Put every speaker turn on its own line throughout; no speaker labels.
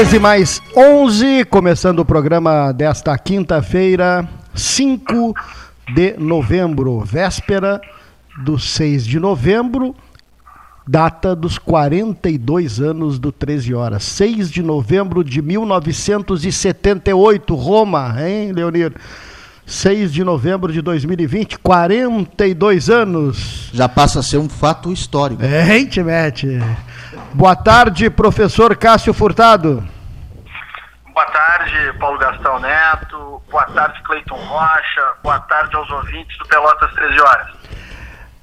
13 mais 11, começando o programa desta quinta-feira, 5 de novembro, véspera do 6 de novembro, data dos 42 anos do 13 horas. 6 de novembro de 1978, Roma, hein, Leonir? 6 de novembro de 2020, 42 anos.
Já passa a ser um fato histórico.
É, hein, Timete? Boa tarde, professor Cássio Furtado.
Boa tarde, Paulo Gastão Neto. Boa tarde, Cleiton Rocha. Boa tarde aos ouvintes do Pelotas 13 Horas.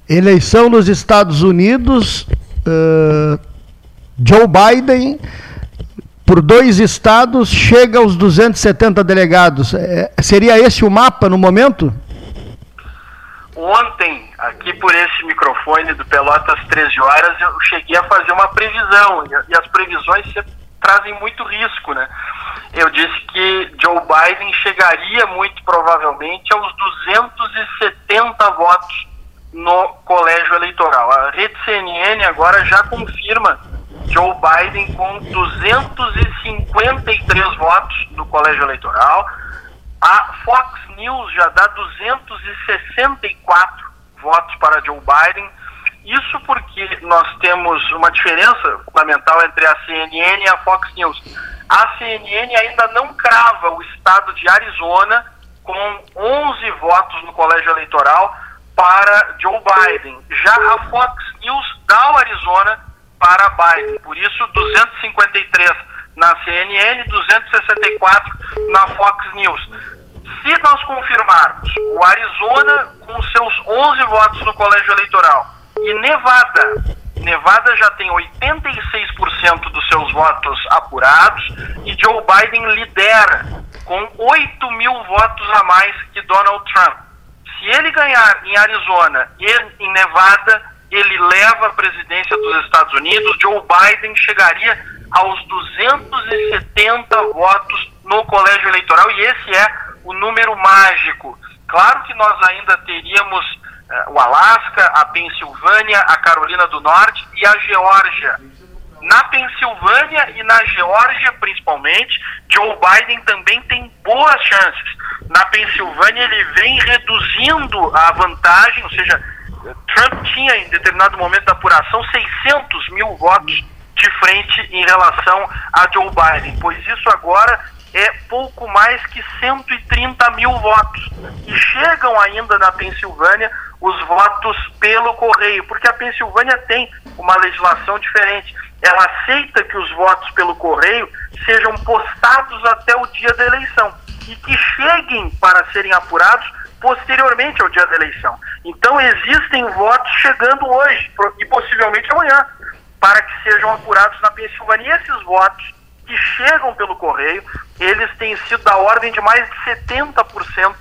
Eleição nos Estados Unidos. Uh, Joe Biden, por dois estados, chega aos 270 delegados. É, seria esse o mapa no momento?
Ontem, aqui por esse microfone do Pelotas 13 Horas, eu cheguei a fazer uma previsão. E as previsões trazem muito risco, né? Eu disse que Joe Biden chegaria muito provavelmente aos 270 votos no colégio eleitoral. A rede CNN agora já confirma Joe Biden com 253 votos no colégio eleitoral. A Fox News já dá 264 votos para Joe Biden. Isso porque nós temos uma diferença fundamental entre a CNN e a Fox News. A CNN ainda não crava o estado de Arizona com 11 votos no colégio eleitoral para Joe Biden. Já a Fox News dá o Arizona para Biden. Por isso, 253 na CNN, 264 na Fox News. Se nós confirmarmos o Arizona com seus 11 votos no colégio eleitoral e Nevada, Nevada já tem 86% dos seus votos apurados e Joe Biden lidera com 8 mil votos a mais que Donald Trump. Se ele ganhar em Arizona e em Nevada, ele leva a presidência dos Estados Unidos. Joe Biden chegaria aos 270 votos no colégio eleitoral e esse é o número mágico. Claro que nós ainda teríamos uh, o Alasca, a Pensilvânia, a Carolina do Norte e a Geórgia. Na Pensilvânia e na Geórgia, principalmente, Joe Biden também tem boas chances. Na Pensilvânia, ele vem reduzindo a vantagem, ou seja, Trump tinha em determinado momento da apuração 600 mil votos de frente em relação a Joe Biden, pois isso agora é pouco mais que 130 mil votos. E chegam ainda na Pensilvânia os votos pelo correio, porque a Pensilvânia tem uma legislação diferente. Ela aceita que os votos pelo correio sejam postados até o dia da eleição e que cheguem para serem apurados posteriormente ao dia da eleição. Então existem votos chegando hoje e possivelmente amanhã para que sejam apurados na Pensilvânia. E esses votos que chegam pelo correio, eles têm sido da ordem de mais de 70%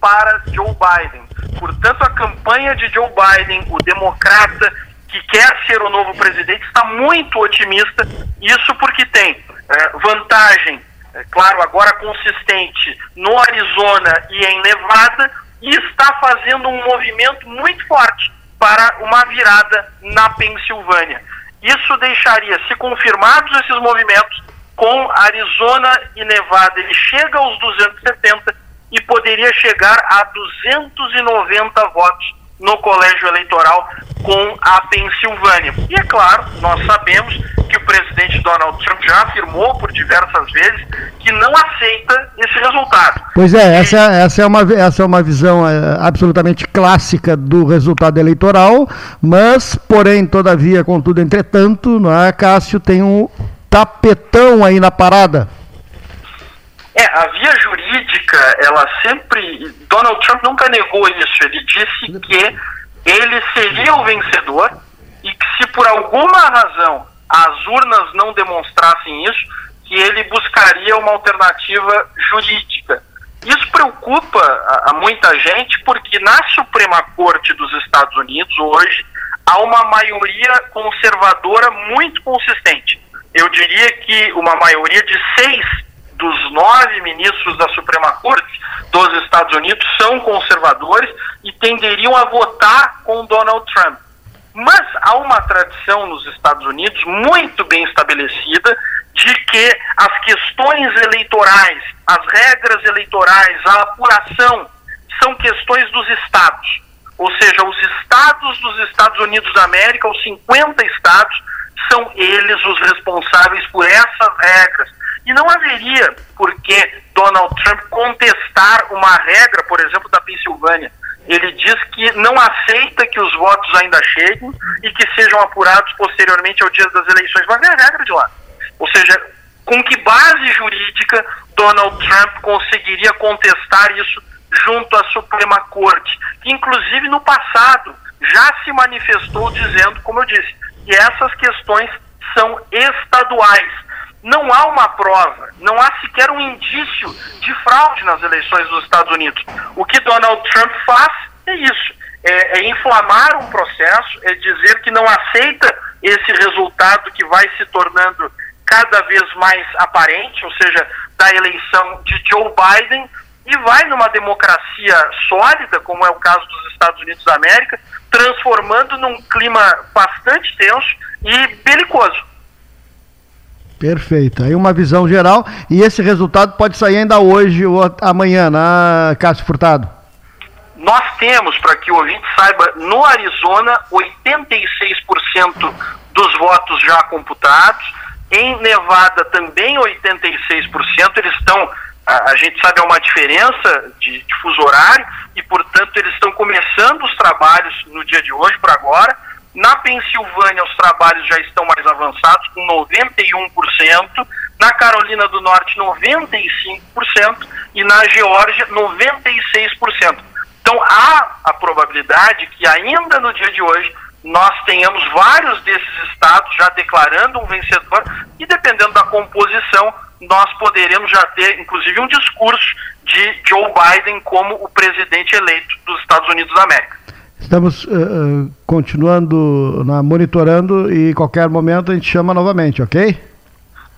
para Joe Biden. Portanto, a campanha de Joe Biden, o democrata que quer ser o novo presidente, está muito otimista. Isso porque tem é, vantagem, é, claro, agora consistente no Arizona e em Nevada, e está fazendo um movimento muito forte para uma virada na Pensilvânia. Isso deixaria, se confirmados esses movimentos, com Arizona e Nevada, ele chega aos 270 e poderia chegar a 290 votos no colégio eleitoral com a Pensilvânia. E é claro, nós sabemos presidente Donald Trump já afirmou por diversas vezes que não aceita esse resultado.
Pois é, essa, essa, é, uma, essa é uma visão é, absolutamente clássica do resultado eleitoral, mas, porém, todavia, contudo, entretanto, não é, Cássio tem um tapetão aí na parada.
É, a via jurídica, ela sempre. Donald Trump nunca negou isso. Ele disse que ele seria o vencedor e que se por alguma razão as urnas não demonstrassem isso, que ele buscaria uma alternativa jurídica. Isso preocupa a, a muita gente porque na Suprema Corte dos Estados Unidos hoje há uma maioria conservadora muito consistente. Eu diria que uma maioria de seis dos nove ministros da Suprema Corte dos Estados Unidos são conservadores e tenderiam a votar com Donald Trump. Mas há uma tradição nos Estados Unidos muito bem estabelecida de que as questões eleitorais, as regras eleitorais, a apuração, são questões dos estados. Ou seja, os estados dos Estados Unidos da América, os 50 estados, são eles os responsáveis por essas regras. E não haveria por que Donald Trump contestar uma regra, por exemplo, da Pensilvânia. Ele diz que não aceita que os votos ainda cheguem e que sejam apurados posteriormente ao dia das eleições. Mas é a regra de lá. Ou seja, com que base jurídica Donald Trump conseguiria contestar isso junto à Suprema Corte, que inclusive no passado já se manifestou dizendo, como eu disse, que essas questões são estaduais. Não há uma prova, não há sequer um indício de fraude nas eleições dos Estados Unidos. O que Donald Trump faz é isso: é, é inflamar um processo, é dizer que não aceita esse resultado que vai se tornando cada vez mais aparente, ou seja, da eleição de Joe Biden, e vai numa democracia sólida, como é o caso dos Estados Unidos da América, transformando num clima bastante tenso e belicoso.
Perfeito. Aí uma visão geral e esse resultado pode sair ainda hoje ou amanhã, né, Cássio Furtado?
Nós temos, para que o ouvinte saiba, no Arizona, 86% dos votos já computados. Em Nevada também 86%. Eles estão a, a, gente sabe é uma diferença de, de, fuso horário e, portanto, eles estão começando os trabalhos no dia de hoje, por agora. Na Pensilvânia, os trabalhos já estão mais avançados, com 91%. Na Carolina do Norte, 95%. E na Geórgia, 96%. Então, há a probabilidade que, ainda no dia de hoje, nós tenhamos vários desses estados já declarando um vencedor e, dependendo da composição, nós poderemos já ter, inclusive, um discurso de Joe Biden como o presidente eleito dos Estados Unidos da América.
Estamos uh, continuando na, monitorando e qualquer momento a gente chama novamente, ok?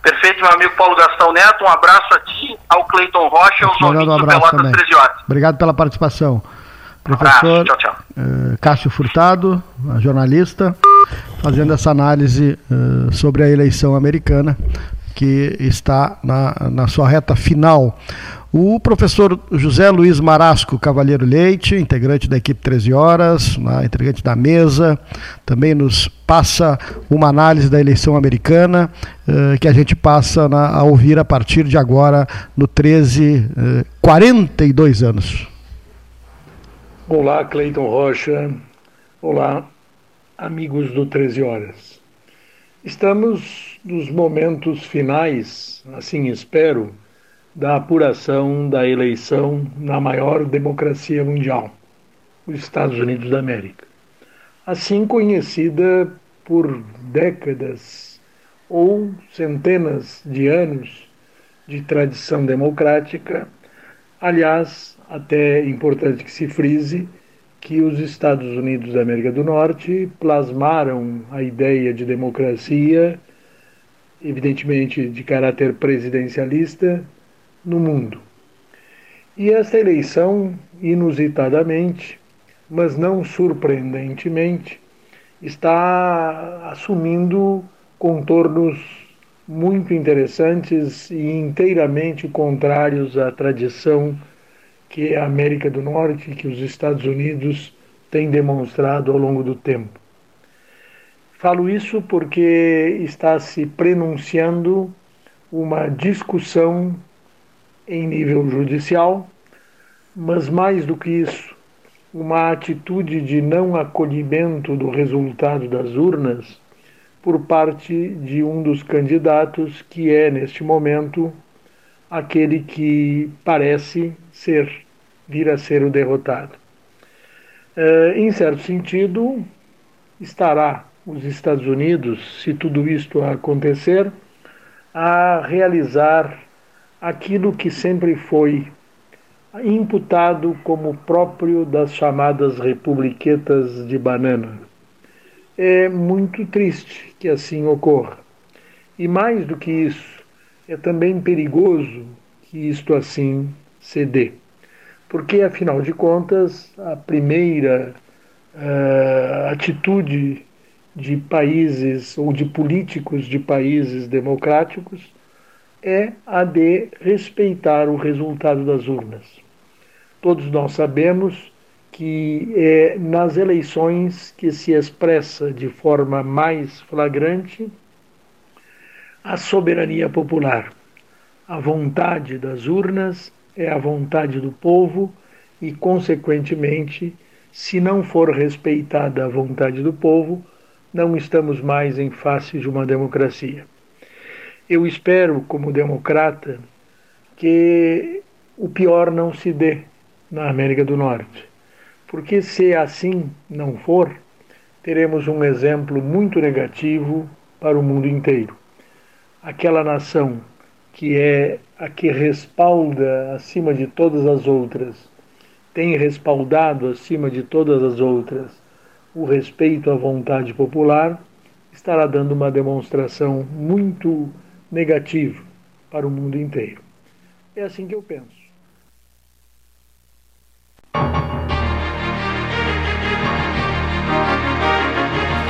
Perfeito, meu amigo Paulo Gastão Neto. Um abraço a ti, ao Cleiton Rocha e aos ouvintes um do Pelotas 13 Horas.
Obrigado pela participação. Professor tchau, tchau. Uh, Cássio Furtado, jornalista, fazendo essa análise uh, sobre a eleição americana que está na, na sua reta final. O professor José Luiz Marasco Cavalheiro Leite, integrante da equipe 13 Horas, né, integrante da mesa, também nos passa uma análise da eleição americana, eh, que a gente passa na, a ouvir a partir de agora no 13, eh, 42 anos.
Olá, Cleiton Rocha. Olá, amigos do 13 Horas. Estamos dos momentos finais, assim espero, da apuração da eleição na maior democracia mundial, os Estados Unidos da América. Assim conhecida por décadas ou centenas de anos de tradição democrática, aliás, até é importante que se frise que os Estados Unidos da América do Norte plasmaram a ideia de democracia evidentemente de caráter presidencialista, no mundo. E esta eleição, inusitadamente, mas não surpreendentemente, está assumindo contornos muito interessantes e inteiramente contrários à tradição que a América do Norte, que os Estados Unidos têm demonstrado ao longo do tempo. Falo isso porque está se prenunciando uma discussão em nível judicial, mas mais do que isso, uma atitude de não acolhimento do resultado das urnas por parte de um dos candidatos que é, neste momento, aquele que parece ser, vir a ser o derrotado. Uh, em certo sentido, estará os Estados Unidos, se tudo isto acontecer, a realizar aquilo que sempre foi imputado como próprio das chamadas republiquetas de banana. É muito triste que assim ocorra. E mais do que isso, é também perigoso que isto assim se dê. Porque, afinal de contas, a primeira uh, atitude de países ou de políticos de países democráticos é a de respeitar o resultado das urnas. Todos nós sabemos que é nas eleições que se expressa de forma mais flagrante a soberania popular. A vontade das urnas é a vontade do povo e, consequentemente, se não for respeitada a vontade do povo, não estamos mais em face de uma democracia. Eu espero, como democrata, que o pior não se dê na América do Norte, porque se assim não for, teremos um exemplo muito negativo para o mundo inteiro. Aquela nação que é a que respalda acima de todas as outras tem respaldado acima de todas as outras o respeito à vontade popular, estará dando uma demonstração muito negativa para o mundo inteiro. É assim que eu penso.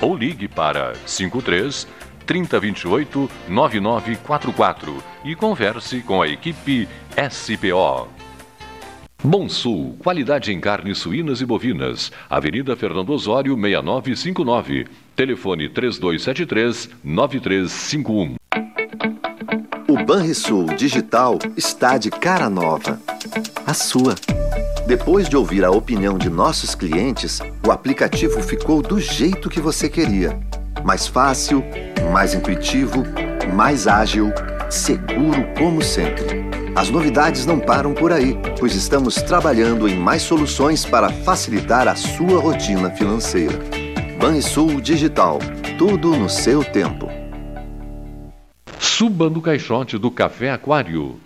ou ligue para 53 3028 9944 e converse com a equipe SPO. Bom Sul, qualidade em carnes suínas e bovinas. Avenida Fernando Osório, 6959. Telefone 3273 9351.
O Banrisul Digital está de cara nova. A sua. Depois de ouvir a opinião de nossos clientes, o aplicativo ficou do jeito que você queria. Mais fácil, mais intuitivo, mais ágil, seguro como sempre. As novidades não param por aí, pois estamos trabalhando em mais soluções para facilitar a sua rotina financeira. Banrisul Digital, tudo no seu tempo.
Suba no caixote do Café Aquário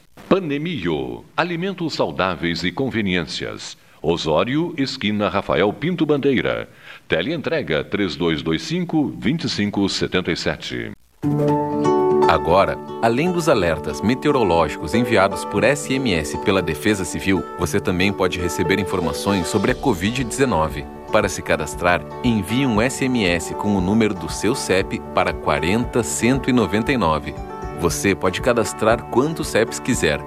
Panemio, alimentos saudáveis e conveniências. Osório, esquina Rafael Pinto Bandeira. Teleentrega 3225 2577.
Agora, além dos alertas meteorológicos enviados por SMS pela Defesa Civil, você também pode receber informações sobre a Covid-19. Para se cadastrar, envie um SMS com o número do seu CEP para 40199. Você pode cadastrar quantos CEPs quiser.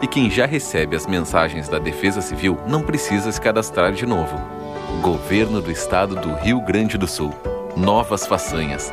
E quem já recebe as mensagens da Defesa Civil não precisa se cadastrar de novo. Governo do Estado do Rio Grande do Sul. Novas façanhas.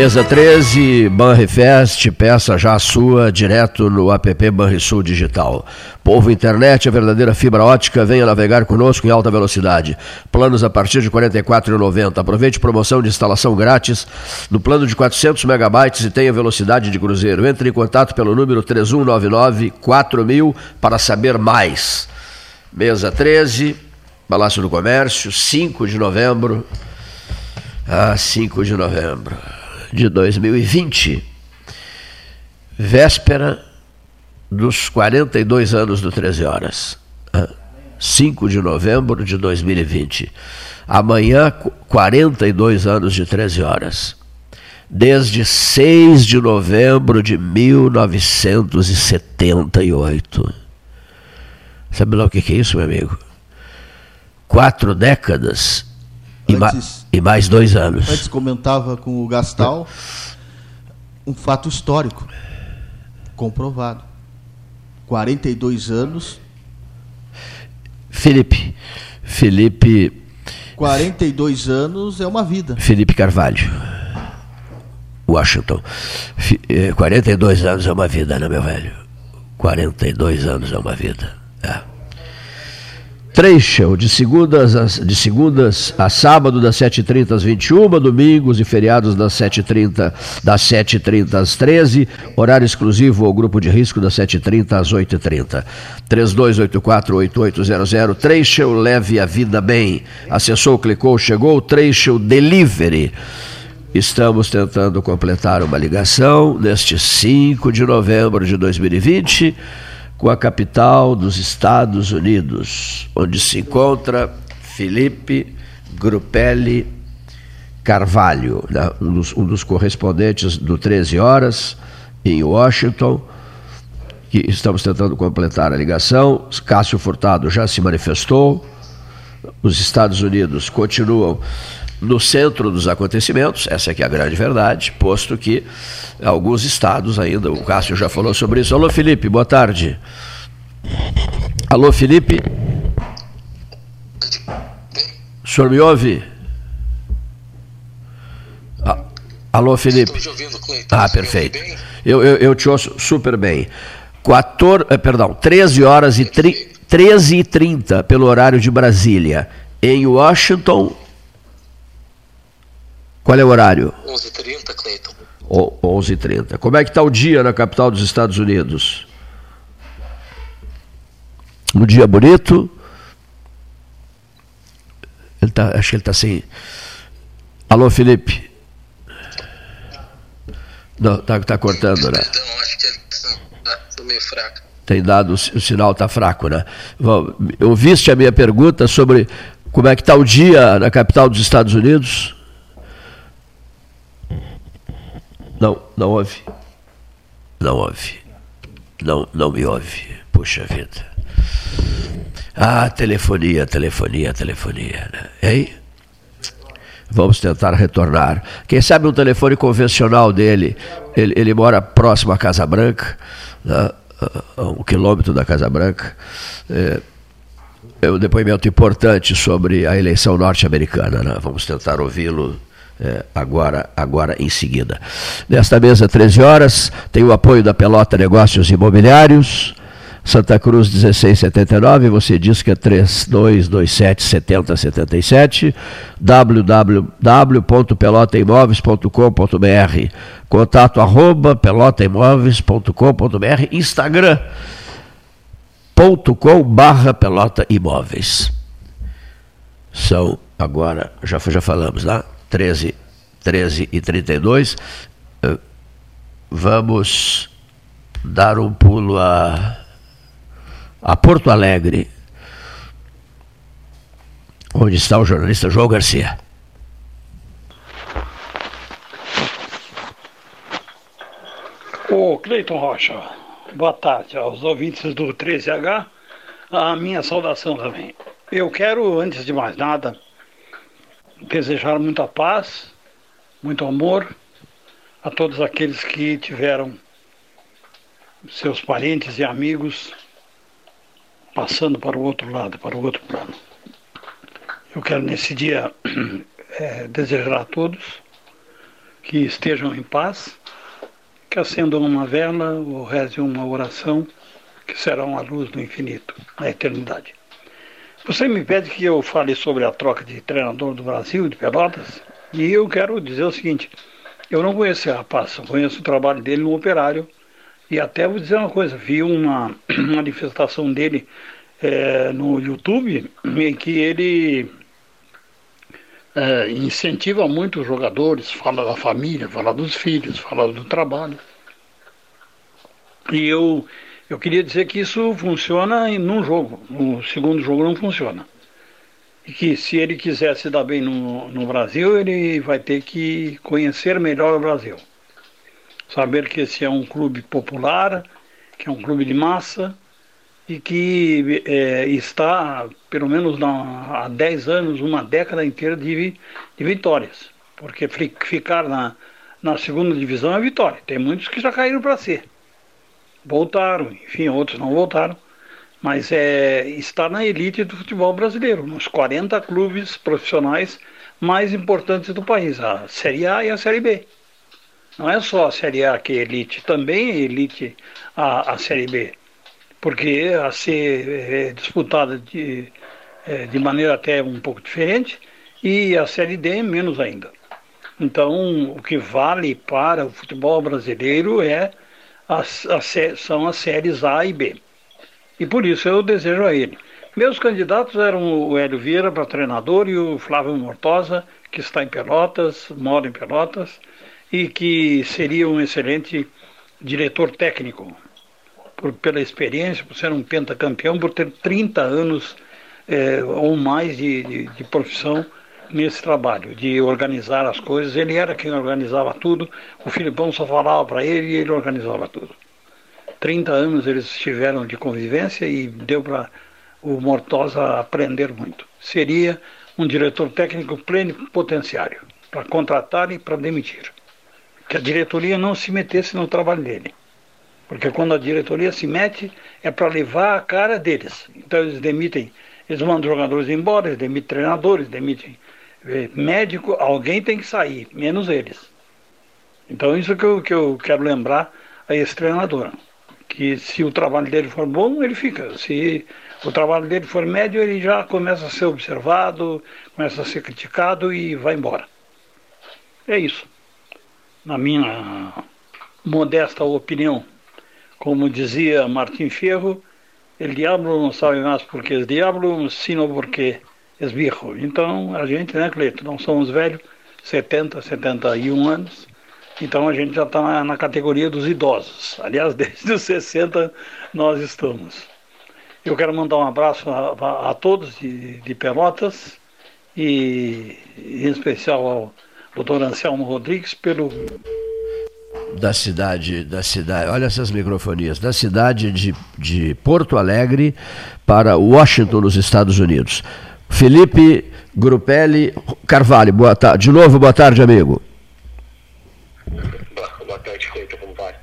Mesa 13, Banrifest, peça já a sua direto no app Banrisul Digital. Povo Internet, a verdadeira fibra ótica, venha navegar conosco em alta velocidade. Planos a partir de R$ 44,90. Aproveite promoção de instalação grátis no plano de 400 megabytes e tenha velocidade de cruzeiro. Entre em contato pelo número 3199 4000 para saber mais. Mesa 13, Palácio do Comércio, 5 de novembro. Ah, 5 de novembro de 2020, véspera dos 42 anos do 13 Horas. 5 de novembro de 2020. Amanhã, 42 anos de 13 Horas. Desde 6 de novembro de 1978. Sabe lá o que é isso, meu amigo? Quatro décadas e, ma e, mais dois anos.
Antes comentava com o Gastal um fato histórico, comprovado. 42 anos.
Felipe. Felipe.
42 anos é uma vida.
Felipe Carvalho. Washington. 42 eh, anos é uma vida, né, meu velho? 42 anos é uma vida. É. Trecho, de segundas, a, de segundas a sábado, das 7h30 às 21 domingos e feriados das 7h30 das 7h30 às 13 horário exclusivo ao grupo de risco das 7h30 às 8h30. 3284-8800, Trecho, leve a vida bem. Acessou, clicou, chegou, Trecho Delivery. Estamos tentando completar uma ligação neste 5 de novembro de 2020 com a capital dos Estados Unidos, onde se encontra Felipe Grupelli Carvalho, né? um, dos, um dos correspondentes do 13 Horas, em Washington, que estamos tentando completar a ligação. Cássio Furtado já se manifestou. Os Estados Unidos continuam no centro dos acontecimentos, essa é, é a grande verdade, posto que alguns estados ainda, o Cássio já falou sobre isso. Alô, Felipe, boa tarde. Alô, Felipe? O senhor me ouve? Ah, alô, Felipe? Estou te ouvindo, Cleiton. Ah, perfeito. Eu, eu, eu, te ouço super bem. 14, eh, perdão, 13 horas e, tri, 13 e 30 pelo horário de Brasília. Em Washington, qual é o horário?
11h30, Cleiton.
11h30. Como é que está o dia na capital dos Estados Unidos? Um dia bonito. Ele tá, acho que ele está sem. Alô, Felipe? Não, está tá cortando, né? Não, acho que ele está meio fraco. Tem dado, o sinal está fraco, né? Ouviste a minha pergunta sobre como é que está o dia na capital dos Estados Unidos? Não, não ouve. Não ouve. Não, não me ouve. Puxa vida. Ah, telefonia, telefonia, telefonia. Né? Hein? Vamos tentar retornar. Quem sabe um telefone convencional dele, ele, ele mora próximo à Casa Branca, né? a um quilômetro da Casa Branca. É, é um depoimento importante sobre a eleição norte-americana. Né? Vamos tentar ouvi-lo é, agora, agora em seguida. Nesta mesa, 13 horas, tem o apoio da Pelota Negócios Imobiliários, Santa Cruz 1679, você diz que é 3227 7077, www.pelotaimoveis.com.br, contato arroba pelotaimoveis.com.br, Instagram .com barra pelota imóveis. São agora, já, já falamos lá, 13, 13 e 32. Eh, vamos dar um pulo a, a Porto Alegre, onde está o jornalista João Garcia.
Ô Cleiton Rocha, boa tarde aos ouvintes do 13H, a minha saudação também. Eu quero, antes de mais nada, desejar muita paz, muito amor a todos aqueles que tiveram seus parentes e amigos passando para o outro lado, para o outro plano. Eu quero nesse dia é, desejar a todos que estejam em paz, que acendam uma vela ou rezem uma oração que será uma luz no infinito, na eternidade. Você me pede que eu fale sobre a troca de treinador do Brasil, de Pelotas, e eu quero dizer o seguinte: eu não conheço esse rapaz, eu conheço o trabalho dele no operário, e até vou dizer uma coisa: vi uma manifestação dele é, no YouTube em que ele é, incentiva muito os jogadores, fala da família, fala dos filhos, fala do trabalho. E eu eu queria dizer que isso funciona num jogo, no segundo jogo não funciona. E que se ele quiser se dar bem no, no Brasil, ele vai ter que conhecer melhor o Brasil. Saber que esse é um clube popular, que é um clube de massa e que é, está, pelo menos na, há 10 anos, uma década inteira de, de vitórias. Porque ficar na, na segunda divisão é vitória. Tem muitos que já caíram para ser voltaram, enfim, outros não voltaram, mas é, está na elite do futebol brasileiro, nos 40 clubes profissionais mais importantes do país, a Série A e a Série B. Não é só a Série A que é elite, também é elite a, a Série B, porque a ser é, disputada de, é, de maneira até um pouco diferente e a Série D menos ainda. Então, o que vale para o futebol brasileiro é as, as, são as séries A e B. E por isso eu desejo a ele. Meus candidatos eram o Hélio Vieira para treinador e o Flávio Mortosa, que está em Pelotas, mora em Pelotas, e que seria um excelente diretor técnico, por, pela experiência, por ser um pentacampeão, por ter 30 anos é, ou mais de, de, de profissão nesse trabalho de organizar as coisas. Ele era quem organizava tudo, o Filipão só falava para ele e ele organizava tudo. 30 anos eles estiveram de convivência e deu para o Mortosa aprender muito. Seria um diretor técnico plenipotenciário para contratar e para demitir. Que a diretoria não se metesse no trabalho dele. Porque quando a diretoria se mete, é para levar a cara deles. Então eles demitem, eles mandam jogadores embora, eles demitem treinadores, demitem médico, alguém tem que sair, menos eles. Então isso que eu, que eu quero lembrar a esse treinador. Que se o trabalho dele for bom, ele fica. Se o trabalho dele for médio, ele já começa a ser observado, começa a ser criticado e vai embora. É isso. Na minha modesta opinião. Como dizia Martim Ferro, el diablo não sabe mais porque é diablo, sino porque esbirro. Então, a gente, né, Cleito, não somos velhos, 70, 71 anos, então a gente já está na, na, categoria dos idosos. Aliás, desde os 60 nós estamos. Eu quero mandar um abraço a, a, a todos de, de, Pelotas e em especial ao doutor Anselmo Rodrigues pelo
da cidade, da cidade, olha essas microfonias, da cidade de, de Porto Alegre para Washington, nos Estados Unidos. Felipe Grupelli Carvalho, boa tarde. De novo, boa tarde, amigo.
Boa tarde, Cleiton, como vai?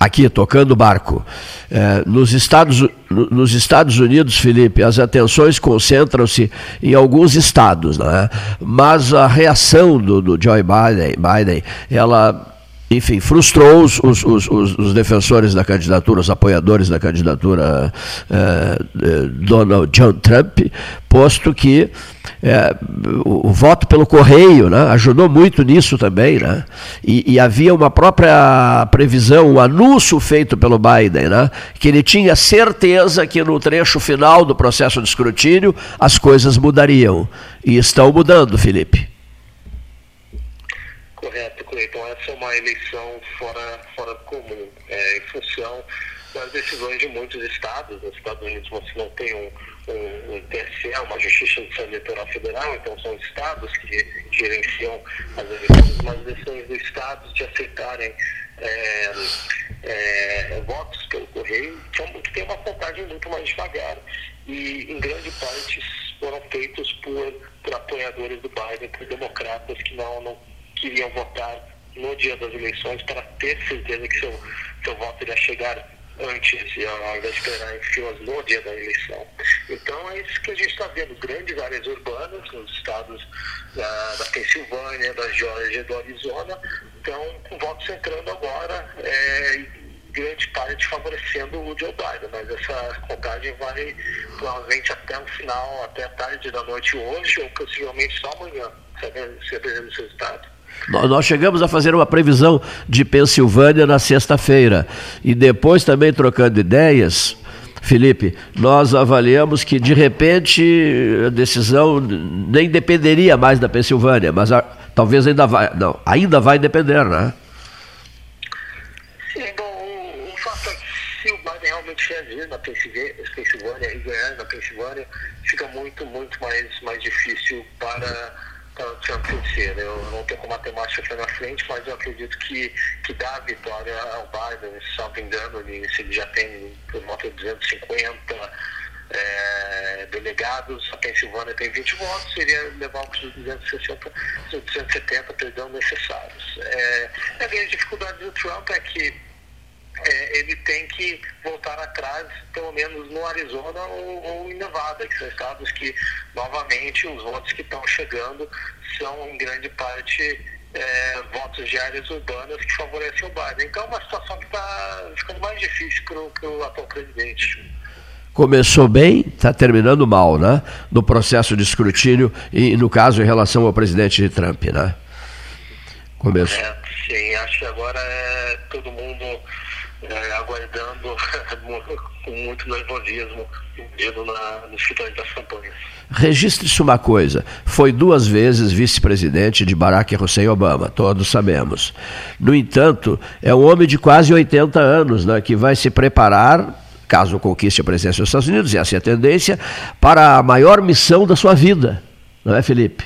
Aqui, tocando barco. É, nos, Estados, nos Estados Unidos, Felipe, as atenções concentram-se em alguns estados, né? mas a reação do, do Joe Biden, Biden ela enfim, frustrou os, os, os, os, defensores da candidatura, os apoiadores da candidatura uh, Donald John Trump, posto que o, o, voto pelo correio né, ajudou muito nisso também. Né, e, e, havia uma própria previsão, um anúncio feito pelo Biden, né, que ele tinha certeza que no trecho final do processo de escrutínio as coisas mudariam. E estão mudando, Felipe.
Cleiton. Essa é uma eleição fora, fora comum, é, em função das decisões de muitos estados. Nos Estados Unidos você não tem um, um, um TSE, uma Justiça Eleitoral Federal, então são estados que gerenciam as eleições, mas as decisões dos estados de aceitarem é, é, votos pelo correio, que tem uma contagem muito mais devagar e em grande parte foram feitos por, por apoiadores do Biden, por democratas que não, não queriam votar no dia das eleições para ter certeza que seu, seu voto iria chegar antes, ao invés de esperar em filas no dia da eleição. Então é isso que a gente está vendo, grandes áreas urbanas nos estados da, da Pensilvânia, da Geórgia do Arizona, então com votos entrando agora, é, grande parte favorecendo o Joe Biden, mas essa contagem vai provavelmente até o final, até a tarde da noite hoje, ou possivelmente só amanhã, sabendo os resultados.
Nós chegamos a fazer uma previsão de Pensilvânia na sexta-feira. E depois também trocando ideias, Felipe, nós avaliamos que de repente a decisão nem dependeria mais da Pensilvânia, mas a, talvez ainda vai. Não, ainda vai depender, né?
Sim, bom, o, fato é que se o Biden realmente reagir na Pensilvânia e ganhar na Pensilvânia, fica muito, muito mais, mais difícil para Trump vencer. Eu não tenho como matemática aqui na frente, mas eu acredito que, que dá a vitória ao Biden, se não me engano, ele, se ele já tem por volta de 250 é, delegados, a Pensilvânia tem 20 votos, seria levar os 260, 270 perdão, necessários. É, a grande dificuldade do Trump é que é, ele tem que voltar atrás, pelo menos no Arizona ou, ou, em Nevada, que são estados que, novamente, os votos que estão chegando são, em grande parte, é, votos de áreas urbanas que favorecem o Biden. Então, é uma situação que está ficando mais difícil para o atual presidente.
Começou bem, está terminando mal, né? No processo de escrutínio e, no caso, em relação ao presidente Trump, né?
Começou. É, sim, acho que agora é todo mundo é, aguardando com muito nervosismo indo na, nos finais das campanhas.
Registre-se uma coisa: foi duas vezes vice-presidente de Barack Hussein Obama, todos sabemos. No entanto, é um homem de quase 80 anos né, que vai se preparar. Caso conquiste a presidência dos Estados Unidos, e essa é a tendência, para a maior missão da sua vida, não é, Felipe?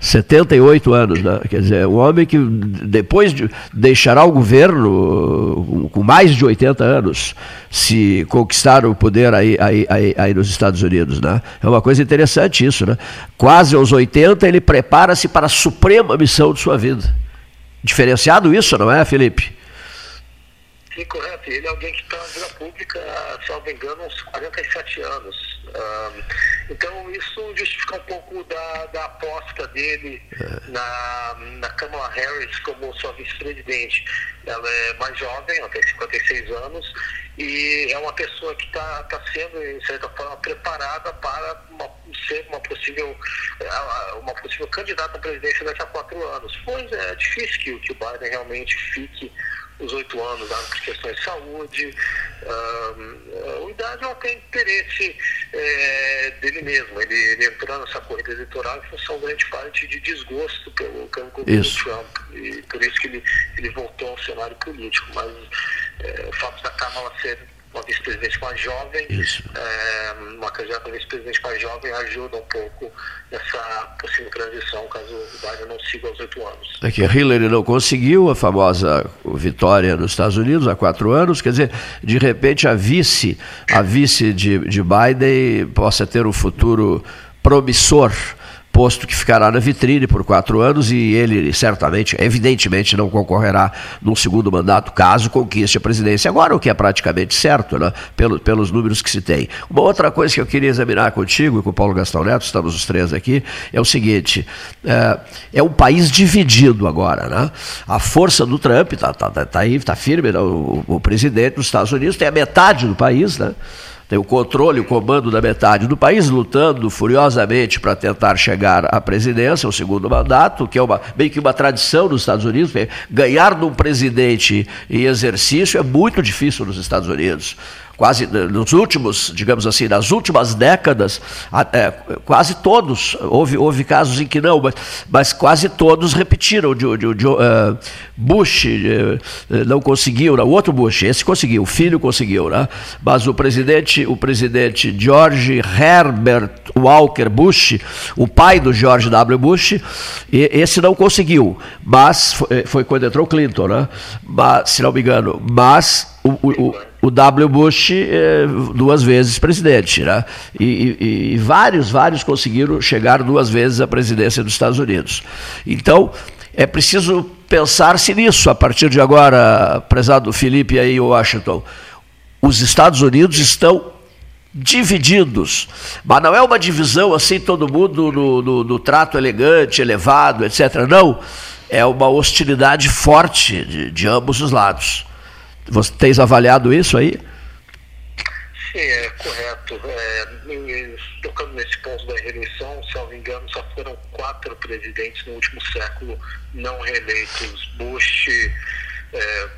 78 anos, né? quer dizer, um homem que depois de, deixará o governo com mais de 80 anos se conquistar o poder aí, aí, aí, aí, nos Estados Unidos. Né? É uma coisa interessante isso. Né? Quase aos 80 ele prepara-se para a suprema missão de sua vida. Diferenciado isso, não é, Felipe?
Sim, correto. Ele é alguém que está na vida pública, salvo engano, uns 47 anos. Então isso justifica um pouco da, da aposta dele é. na, na Kamala Harris como sua vice-presidente. Ela é mais jovem, ela tem 56 anos, e é uma pessoa que está tá sendo, de certa forma, preparada para uma, ser uma possível, é, uma possível candidata à presidência daqui a quatro anos. Pois é difícil que, que o Biden realmente fique os oito anos, por questões de saúde. Uh, o Idade não tem interesse é, dele mesmo. Ele, ele entrou nessa corrida eleitoral em função grande parte de desgosto pelo, governo Trump. E por isso que ele, ele voltou ao cenário político. Mas é, o fato da Câmara ser uma vice-presidente mais jovem, é, uma candidata vice-presidente mais jovem ajuda um pouco nessa possível transição, caso o Biden não siga aos oito anos.
É que Hillary não conseguiu a famosa vitória nos Estados Unidos há quatro anos, quer dizer, de repente a vice, a vice de, de Biden possa ter um futuro promissor posto que ficará na vitrine por quatro anos e ele certamente, evidentemente, não concorrerá num segundo mandato caso conquiste a presidência agora, o que é praticamente certo, né? Pelo, pelos números que se tem. Uma outra coisa que eu queria examinar contigo e com o Paulo Gastão Neto, estamos os três aqui, é o seguinte: é, é um país dividido agora, né? A força do Trump está tá, tá, tá aí, está firme, né? o, o presidente dos Estados Unidos tem a metade do país, né? Tem o controle, o comando da metade do país, lutando furiosamente para tentar chegar à presidência, o segundo mandato, que é uma, meio que uma tradição nos Estados Unidos. Ganhar de um presidente em exercício é muito difícil nos Estados Unidos quase nos últimos, digamos assim, nas últimas décadas, é, quase todos, houve, houve casos em que não, mas, mas quase todos repetiram. De, de, de, uh, Bush uh, não conseguiu, o outro Bush, esse conseguiu, o filho conseguiu, né? mas o presidente, o presidente George Herbert Walker Bush, o pai do George W. Bush, esse não conseguiu, mas foi, foi quando entrou Clinton, né? mas, se não me engano, mas o, o, o W. Bush eh, duas vezes presidente, né? E, e, e, vários, vários conseguiram chegar duas vezes à presidência dos Estados Unidos. Então, é preciso pensar-se nisso a partir de agora, prezado Felipe aí, Washington. Os Estados Unidos estão divididos, mas não é uma divisão assim, todo mundo no, no, no trato elegante, elevado, etc. Não, é uma hostilidade forte de, de ambos os lados. Você tens avaliado isso aí?
Sim, é correto. É, tocando nesse ponto da reeleição, se não me engano, só foram quatro presidentes no último século não reeleitos. Bush, é,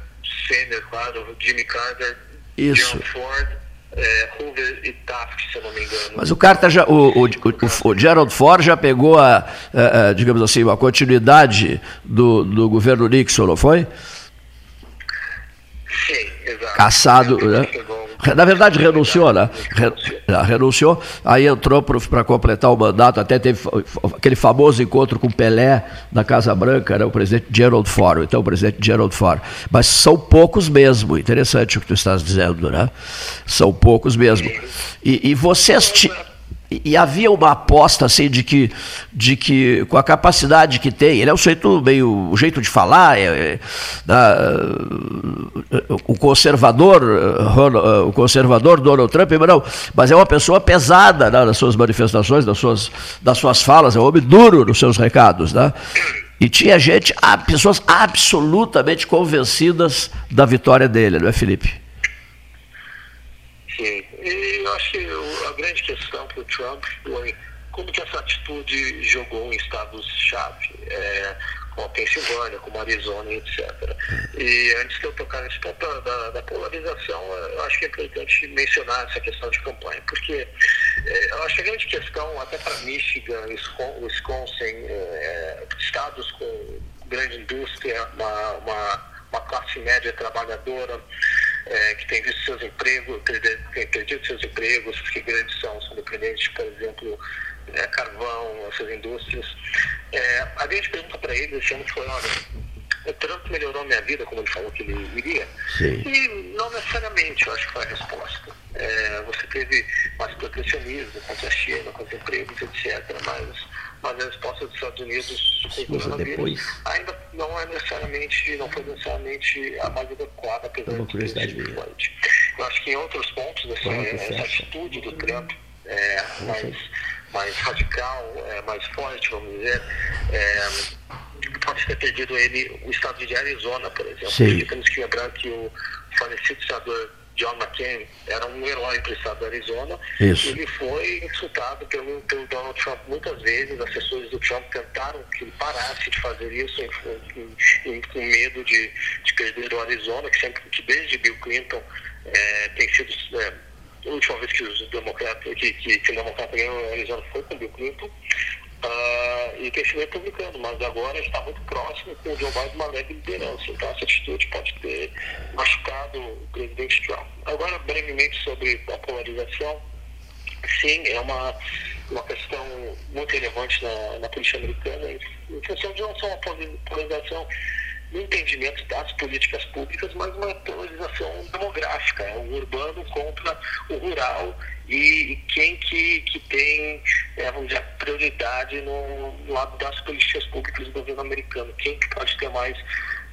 Senior, claro, Jimmy Carter,
isso.
John Ford, é, Hoover e Taft, se eu não me engano.
Mas o Carter já, o, o, o, o Gerald Ford já pegou a, a, a, digamos assim, a continuidade do, do governo Nixon, não foi?
Sim, exato.
Caçado, né? Na verdade, renunciou, né? Renunciou, aí entrou para completar o mandato, até teve aquele famoso encontro com Pelé na Casa Branca, né? o presidente Gerald Ford, então o presidente Gerald Ford. Mas são poucos mesmo, interessante o que tu estás dizendo, né? São poucos mesmo. E, e vocês. E, havia uma aposta assim de que, de que com a capacidade que tem, ele é um jeito meio, o jeito de falar, é, é, o conservador, o conservador Donald Trump, não, mas é uma pessoa pesada né, nas suas manifestações, nas suas, das suas falas, é um homem duro nos seus recados, né? E tinha gente, pessoas absolutamente convencidas da vitória dele, não é, Felipe?
Sim. E eu acho que a grande questão para o Trump foi como que essa atitude jogou em estados-chave, é, como a Pensilvânia, como a Arizona, etc. E antes de eu tocar nesse ponto da, da, polarização, eu acho que é importante mencionar essa questão de campanha, porque é, eu acho que a grande questão, até para Michigan, Wisconsin, é, estados com grande indústria, uma, uma, uma classe média trabalhadora, é, que tem visto seus empregos, tem perdido seus empregos, que grandes são, são dependentes, por exemplo, é, carvão, essas indústrias. É, a grande pergunta para ele esse ano foi, olha, o Trump melhorou a minha vida, como ele falou que ele iria?
Sim.
E não necessariamente, eu acho que foi a resposta. É, você teve mais protecionismo contra a China, contra empregos, etc. Mas mas a resposta dos Estados Unidos com o coronavírus ainda não é necessariamente, não foi necessariamente a mais adequada, apesar de sido forte. Eu acho que em outros pontos, essa, essa atitude do Trump é, mais, mais radical, é, mais forte, vamos dizer, é, pode ter perdido ele o estado de Arizona, por exemplo.
Sim.
Porque temos que lembrar que o falecido senador John McCain era um herói para o estado do Arizona.
Isso.
Ele foi insultado pelo, pelo Donald Trump muitas vezes. Assessores do Trump tentaram que ele parasse de fazer isso com medo de, de perder o Arizona, que sempre que desde Bill Clinton é, tem sido é, a última vez que os democratas que, que, que o democrata ganhou o Arizona foi com Bill Clinton. Uh, e tem sido republicano, mas agora está muito próximo com o Joe Biden uma leve liderança. Então essa atitude pode ter machucado o presidente Trump. Agora, brevemente sobre a polarização, sim, é uma, uma questão muito relevante na, na política americana, em função de não só uma polarização no entendimento das políticas públicas, mas uma polarização demográfica, é o urbano contra o rural e quem que, que tem é, vamos dizer, prioridade no, no lado das políticas públicas do governo americano. Quem que pode ter mais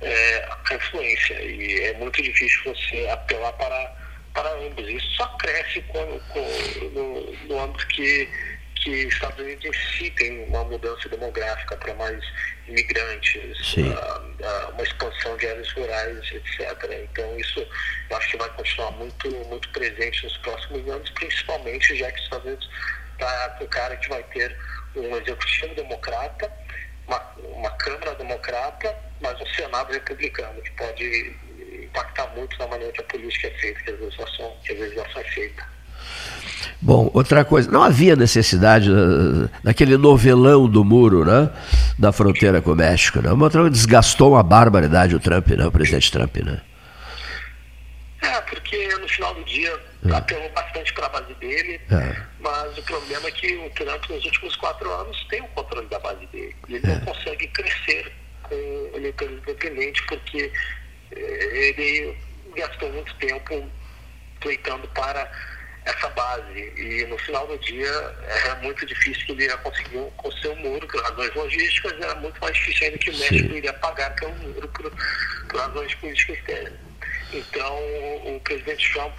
é, influência? E é muito difícil você apelar para, para ambos. Isso só cresce com, com, no, no âmbito que que Estados Unidos em si tem uma mudança demográfica para mais imigrantes, uh, uh, uma expansão de áreas rurais, etc. Então isso eu acho que vai continuar muito, muito presente nos próximos anos, principalmente já que os Estados Unidos está com o cara que vai ter um executivo democrata, uma, uma Câmara democrata, mas um Senado republicano, que pode impactar muito na maneira que a política é feita, que a legislação, que a legislação é feita.
Bom, outra coisa, não havia necessidade daquele novelão do muro, né? Da fronteira com o México, né? Uma outra desgastou uma barbaridade o Trump, né? O presidente Trump, né?
É, porque no final do dia é. apelou bastante para a base dele, é. mas o problema é que o Trump nos últimos quatro anos tem o controle da base dele. Ele é. não consegue crescer com eleitores independentes porque eh, ele gastou muito tempo pleitando para essa base. E no final do dia era muito difícil que ele ia conseguir construir um muro por razões logísticas, era muito mais difícil ainda que o México Sim. iria pagar pelo muro por, por razões políticas externas. Então o presidente Trump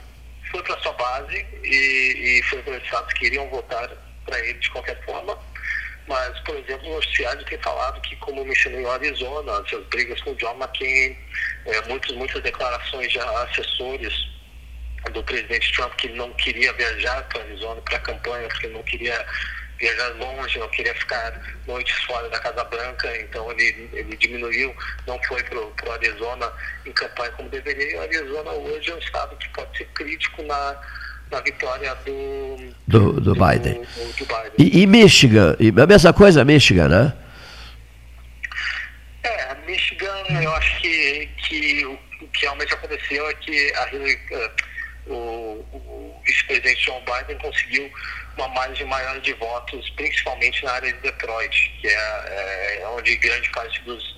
foi para sua base e, e foi para os estados que iriam votar para ele de qualquer forma. Mas, por exemplo, o noticiário tem falado que, como mencionei o Arizona, essas brigas com John McCain, é, muitas, muitas declarações de assessores do presidente Trump que não queria viajar para Arizona para a campanha, porque não queria viajar longe, não queria ficar noites fora da Casa Branca, então ele, ele diminuiu, não foi para o Arizona em campanha como deveria. E o Arizona hoje é um estado que pode ser crítico na, na vitória do,
do, do, do Biden. Do, do Biden. E, e, Michigan, e a mesma coisa Michigan, né?
É, Michigan, eu acho que, que o, o que realmente aconteceu é que a Hillary, uh, o, o vice-presidente Joe Biden conseguiu uma margem maior de votos, principalmente na área de Detroit, que é, é onde grande parte dos,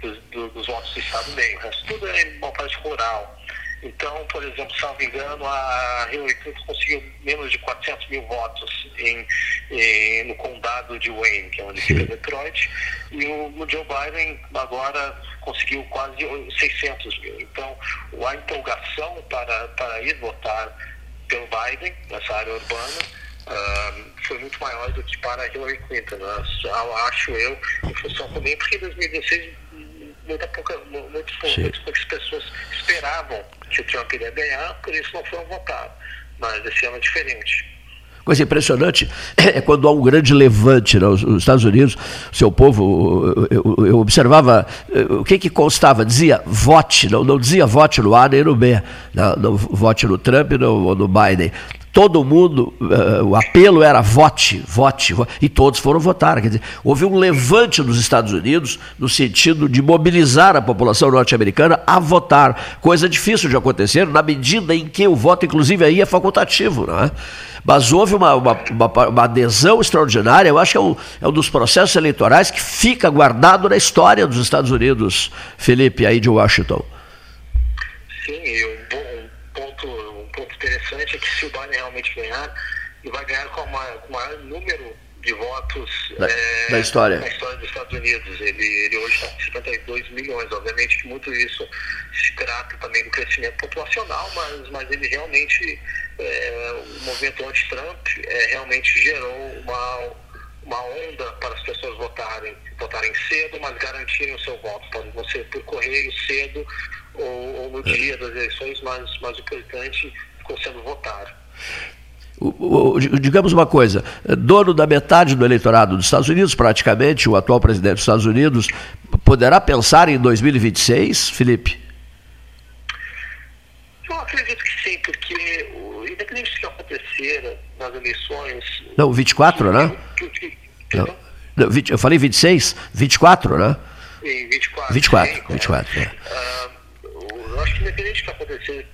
dos, dos, votos do Estado vem. O resto tudo é uma parte rural. Então, por exemplo, me engano, a Hillary Clinton conseguiu menos de 400 mil votos em, em no condado de Wayne, que é onde fica Detroit, e o, o Joe Biden agora conseguiu quase 600 mil. Então, a empolgação para, para ir votar pelo Biden, nessa área urbana, uh, foi muito maior do que para Hillary Clinton. Né? Acho eu, em função também, porque em 2016 muita pouca, muito, muito poucas pessoas esperavam que o Trump iria ganhar, por isso não foram votar. Mas esse ano é diferente
coisa impressionante é quando há um grande levante nos né? Estados Unidos, seu povo, eu, eu, observava eh, o que, que constava, dizia vote, não, não dizia vote no A nem no B, não, não vote no Trump ou no Biden todo mundo, uh, o apelo era vote, vote, vote, e todos foram votar. Quer dizer, houve um levante nos Estados Unidos no sentido de mobilizar a população norte-americana a votar, coisa difícil de acontecer na medida em que o voto, inclusive, aí é facultativo. Não é? Mas houve uma, uma, uma, uma adesão extraordinária, eu acho que é um, é um dos processos eleitorais que fica guardado na história dos Estados Unidos, Felipe, aí de Washington.
Sim, ponto interessante é que se o Biden realmente ganhar, ele vai ganhar com, uma, com o maior número de votos
da, é, da história.
na história dos Estados Unidos. Ele, ele hoje está com 52 milhões. Obviamente que muito isso se trata também do crescimento populacional, mas, mas ele realmente é, o movimento anti-Trump é, realmente gerou uma, uma onda para as pessoas votarem, votarem cedo, mas garantirem o seu voto. Pode ser por correio cedo ou, ou no dia das eleições, mas, mas o importante ficou sendo votar.
O, o, digamos uma coisa, dono da metade do eleitorado dos Estados Unidos, praticamente, o atual presidente dos Estados Unidos, poderá pensar em 2026, Felipe?
Eu acredito que sim, porque independente do que acontecer nas eleições.
Não, 24, né? Não, não, 20, eu falei 26, 24, né?
Sim, 24.
24, sim, 24. É.
Uh, eu acho que independente do que acontecer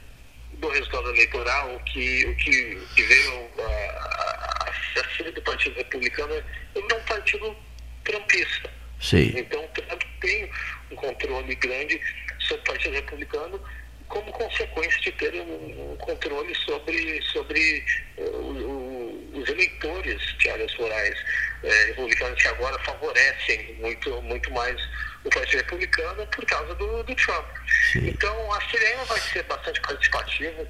do resultado eleitoral, o que, o que, que veio a, a ser do Partido Republicano ele é um partido trumpista.
Sim.
Então, o Trump tem um controle grande sobre o Partido Republicano como consequência de ter um, um controle sobre, sobre uh, o, os eleitores de áreas rurais é, republicanos que agora favorecem muito, muito mais o Partido Republicano por causa do, do Trump. Sim. Então, acho que ele ainda vai ser bastante participativo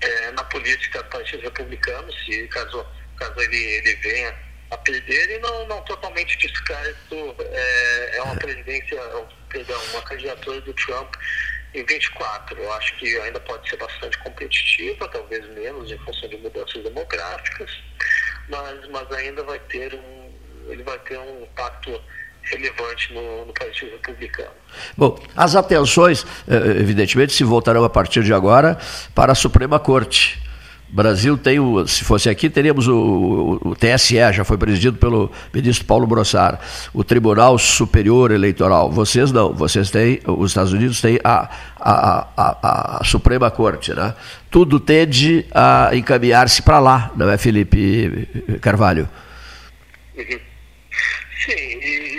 é, na política do Partido Republicano, se caso, caso ele, ele venha a perder, e não, não totalmente descarto é, é uma presidência, perdão, uma candidatura do Trump em 24. Eu acho que ainda pode ser bastante competitiva, talvez menos em função de mudanças demográficas, mas, mas ainda vai ter um, ele vai ter um impacto relevante no, no Partido Republicano.
Bom, as atenções, eh, evidentemente, se voltarão a partir de agora para a Suprema Corte. O Brasil tem o, se fosse aqui, teríamos o, o, o, TSE, já foi presidido pelo ministro Paulo Brossar, o Tribunal Superior Eleitoral. Vocês não, vocês têm, os Estados Unidos têm a, a, a, a Suprema Corte, né? Tudo tende a encaminhar-se para lá, não é, Felipe Carvalho?
Uhum. Sim, e,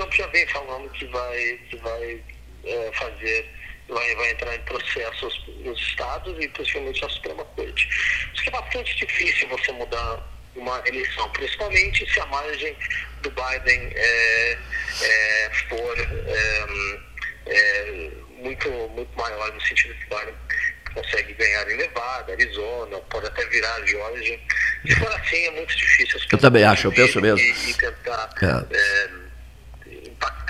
Trump já vem falando que vai, que vai é, fazer vai, vai entrar em processos nos estados e principalmente na Suprema Corte. Acho que é bastante difícil você mudar uma eleição, principalmente se a margem do Biden é, é, for é, é muito, muito maior, no sentido que o Biden consegue ganhar em Nevada, Arizona, pode até virar Georgia. Se for assim, é muito difícil.
Eu também acho, eu penso mesmo.
E, e tentar é. é.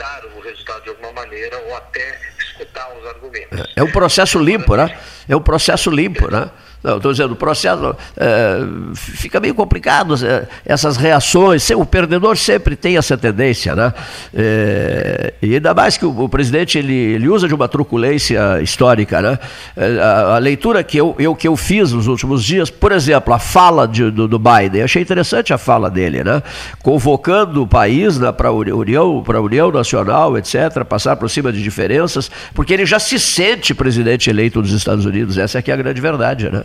Impactar o resultado de alguma maneira ou até escutar os argumentos.
É um processo limpo, né? É um processo limpo, né? Não, estou dizendo, o processo é, fica meio complicado, é, essas reações. O perdedor sempre tem essa tendência, né? É, e ainda mais que o, o, presidente ele, ele usa de uma truculência histórica, né? É, a, a, leitura que eu, eu, que eu fiz nos últimos dias, por exemplo, a fala de, do, do, Biden, achei interessante a fala dele, né? Convocando o país né, para a União, para União Nacional, etc., passar por cima de diferenças, porque ele já se sente presidente eleito dos Estados Unidos. Essa é que é a grande verdade, né?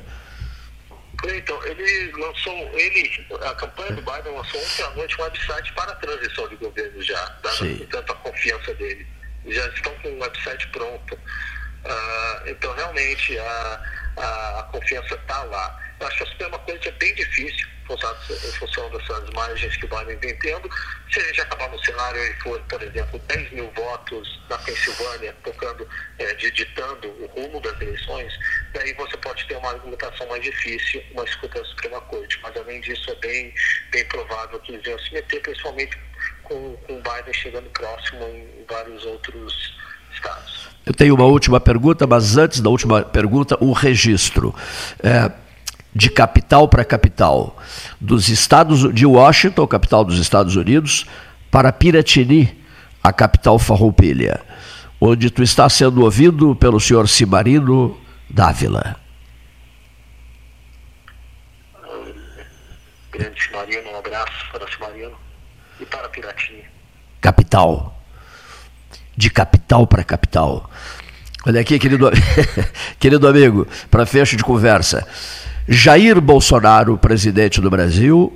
Então, ele lançou, ele, a campanha do Biden lançou ontem à noite um website para a transição de governo já, dando tanta confiança dele. Já estão com o website pronto. Uh, então, realmente, a, a, a confiança está lá. Eu acho que a Suprema Corte é bem difícil em função dessas margens que o Biden vem tendo. Se a gente acabar no cenário e for, por exemplo, 10 mil votos na Pensilvânia, tocando, é, ditando o rumo das eleições, daí você pode ter uma argumentação mais difícil, uma escuta da Suprema Corte. Mas, além disso, é bem, bem provável que eles venham se meter, principalmente com, o Biden chegando próximo em vários outros estados.
Eu tenho uma última pergunta, mas antes da última pergunta, um registro. É, de capital para capital, dos estados de Washington, capital dos Estados Unidos, para Piratini, a capital farroupilha, onde tu está sendo ouvido pelo senhor Cimarino Dávila.
Grande Cimarino, um abraço para Cimarino e para Piratini.
Capital. De capital para capital. Olha aqui, querido, querido amigo, para fecho de conversa. Jair Bolsonaro, presidente do Brasil,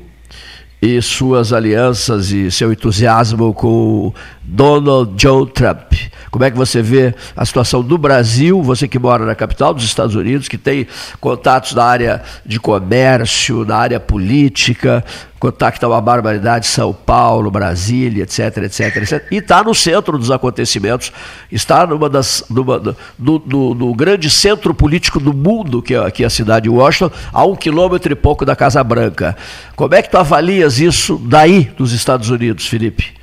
e suas alianças e seu entusiasmo com Donald John Trump. Como é que você vê a situação do Brasil, você que mora na capital dos Estados Unidos, que tem contatos na área de comércio, na área política, contacta uma barbaridade São Paulo, Brasília, etc, etc, etc. E está no centro dos acontecimentos, está numa das, numa, no, no, no, grande centro político do mundo, que é aqui a cidade de Washington, a um quilômetro e pouco da Casa Branca. Como é que tu avalias isso daí dos Estados Unidos, Felipe?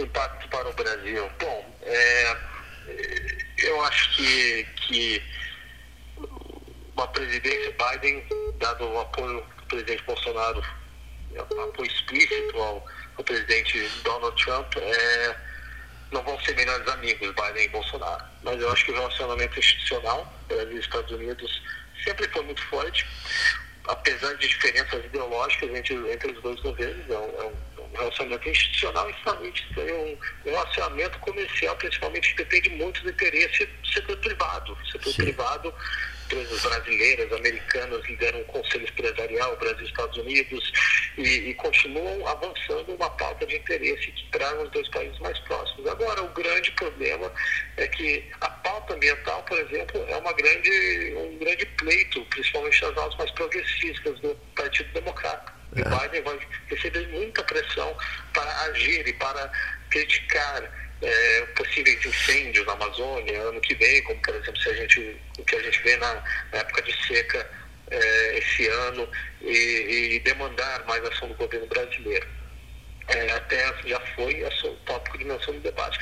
Impacto para o Brasil. Bom, é, eu acho que, que uma presidência Biden, dado o apoio presidente Bolsonaro, apoio explícito ao, ao presidente Donald Trump, é, não vão ser melhores amigos, Biden e Bolsonaro. Mas eu acho que o relacionamento institucional Brasil e Estados Unidos sempre foi muito forte, apesar de diferenças ideológicas entre, entre os dois governos. É um, é um relacionamento institucional e justamente tem um, um relacionamento comercial, principalmente, que depende muito do interesse do setor privado. O setor Sim. privado empresas brasileiras, americanas lideram o Conselho Empresarial Brasil Estados Unidos e, e continuam avançando uma pauta de interesse que traz os dois países mais próximos. Agora, o grande problema é que a pauta ambiental, por exemplo, é uma grande, um grande pleito, principalmente nas aulas mais progressistas do Partido Democrata. E Biden vai receber muita pressão para agir e para criticar é, possíveis incêndios na Amazônia ano que vem, como por exemplo se a gente, o que a gente vê na, na época de seca é, esse ano, e, e, demandar mais ação do governo brasileiro. É, até já foi o tópico de menção do debate.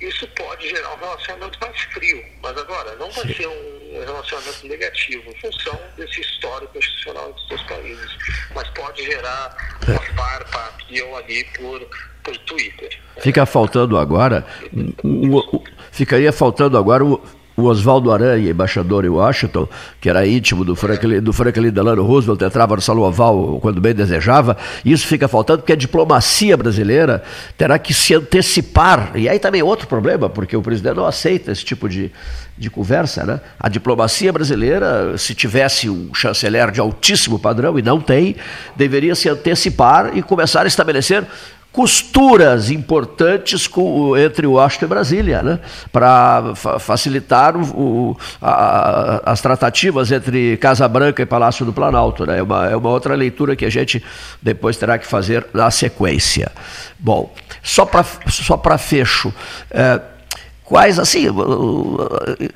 Isso pode gerar um relacionamento mais frio, mas agora não vai ser um relacionamento negativo em função desse histórico institucional entre os dois países, mas pode gerar uma farpa aqui ou ali por, por Twitter.
Fica faltando agora, ficaria faltando agora o, o Oswaldo Aranha, embaixador em Washington, que era íntimo do Franklin, do Franklin Delano Roosevelt, entrava no Salão Oval quando bem desejava. Isso fica faltando porque a diplomacia brasileira terá que se antecipar. E aí também outro problema, porque o presidente não aceita esse tipo de, de conversa. Né? A diplomacia brasileira, se tivesse um chanceler de altíssimo padrão, e não tem, deveria se antecipar e começar a estabelecer costuras importantes com, entre Washington e Brasília, né? para fa facilitar o, o, a, as tratativas entre Casa Branca e Palácio do Planalto. Né? É, uma, é uma outra leitura que a gente depois terá que fazer na sequência. Bom, só para só fecho, é, quais assim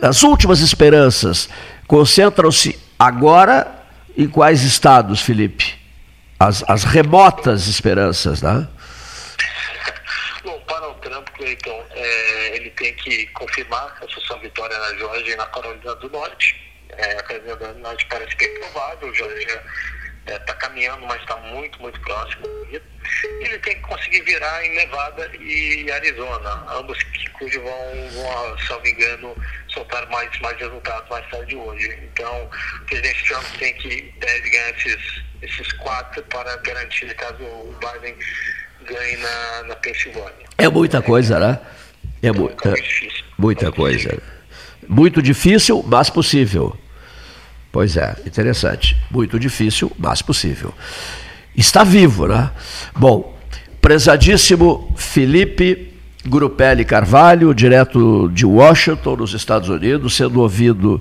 as últimas esperanças concentram-se agora em quais estados, Felipe? As, as remotas esperanças, né?
Clayton é, ele tem que confirmar a sua vitória na Georgia e na Carolina do Norte. É, a Carolina do Norte parece que é provável, Georgia está é, tá caminhando, mas está muito, muito próximo. Ele tem que conseguir virar em Nevada e Arizona, ambos cujos vão, vão, salvo engano, soltar mais, mais resultados mais tarde hoje. Então, o presidente Trump tem que deve ganhar esses, esses quatro para garantir, caso o Biden ganhe na, na Pensilvânia.
É muita coisa, né? É, mu é muita coisa. Muito difícil, mas possível. Pois é, interessante. Muito difícil, mas possível. Está vivo, né? Bom, prezadíssimo Felipe Grupelli Carvalho, direto de Washington, nos Estados Unidos, sendo ouvido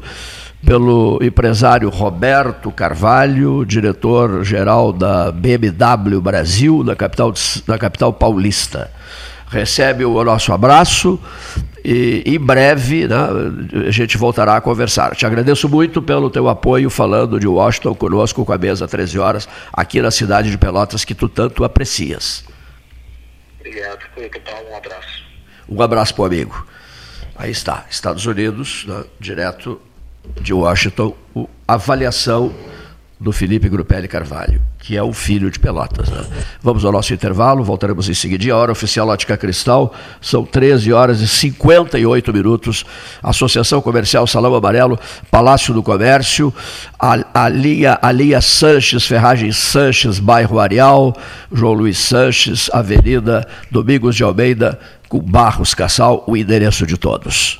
pelo empresário Roberto Carvalho, diretor-geral da BMW Brasil, na capital, na capital paulista. Recebe o nosso abraço e em breve né, a gente voltará a conversar. Te agradeço muito pelo teu apoio falando de Washington conosco com a mesa 13 horas aqui na cidade de Pelotas que tu tanto aprecias.
Obrigado, Um abraço.
Um abraço para o amigo. Aí está, Estados Unidos, né, direto de Washington, a avaliação do Felipe Grupelli Carvalho, que é o filho de Pelotas. Né? Vamos ao nosso intervalo, voltaremos em seguida. A hora oficial Ótica Cristal, são 13 horas e 58 minutos. Associação Comercial Salão Amarelo, Palácio do Comércio, a, a, linha, a linha Sanches, Ferragem Sanches, bairro Areal, João Luiz Sanches, Avenida Domingos de Almeida, com Barros Cassal, o endereço de todos.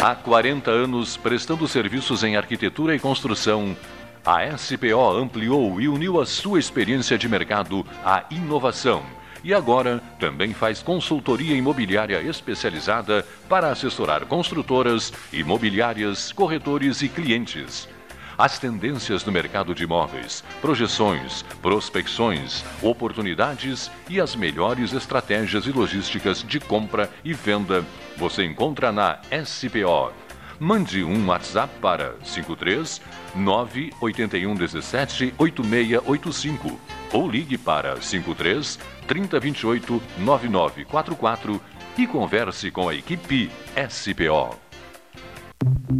Há 40 anos prestando serviços em arquitetura e construção, a SPO ampliou e uniu a sua experiência de mercado à inovação e agora também faz consultoria imobiliária especializada para assessorar construtoras, imobiliárias, corretores e clientes. As tendências do mercado de imóveis, projeções, prospecções, oportunidades e as melhores estratégias e logísticas de compra e venda você encontra na SPO. Mande um WhatsApp para 53 981 17 8685 ou ligue para 53 3028 9944 e converse com a equipe SPO.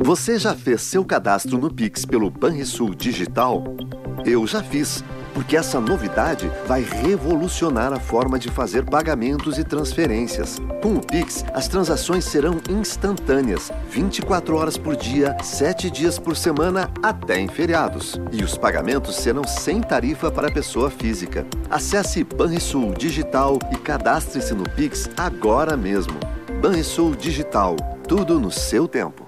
Você já fez seu cadastro no Pix pelo Banrisul Digital? Eu já fiz, porque essa novidade vai revolucionar a forma de fazer pagamentos e transferências. Com o Pix, as transações serão instantâneas, 24 horas por dia, 7 dias por semana, até em feriados. E os pagamentos serão sem tarifa para pessoa física. Acesse Banrisul Digital e cadastre-se no Pix agora mesmo. Banrisul Digital, tudo no seu tempo.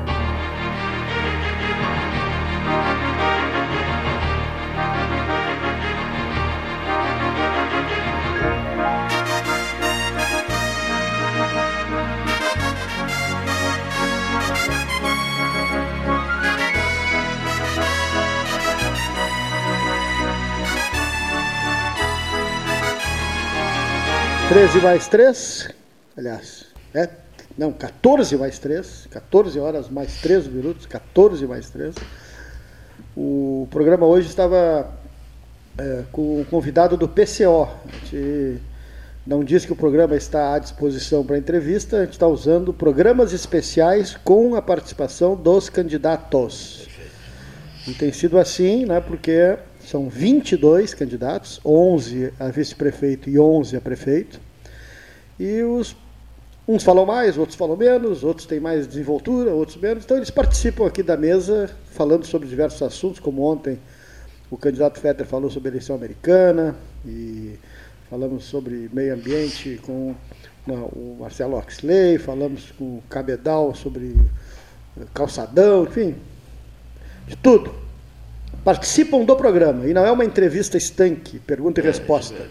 Treze mais três, aliás, é, não, 14 mais 3, 14 horas mais 3 minutos, 14 mais 3. O programa hoje estava é, com o convidado do PCO. A gente não diz que o programa está à disposição para entrevista, a gente está usando programas especiais com a participação dos candidatos. E tem sido assim, né, porque são 22 candidatos, 11 a vice-prefeito e 11 a prefeito. E os uns falam mais, outros falam menos, outros têm mais desenvoltura, outros menos. Então eles participam aqui da mesa falando sobre diversos assuntos, como ontem o candidato Fetter falou sobre a eleição americana e falamos sobre meio ambiente com o Marcelo Oxley, falamos com o Cabedal sobre calçadão, enfim, de tudo. Participam do programa. E não é uma entrevista estanque, pergunta e resposta.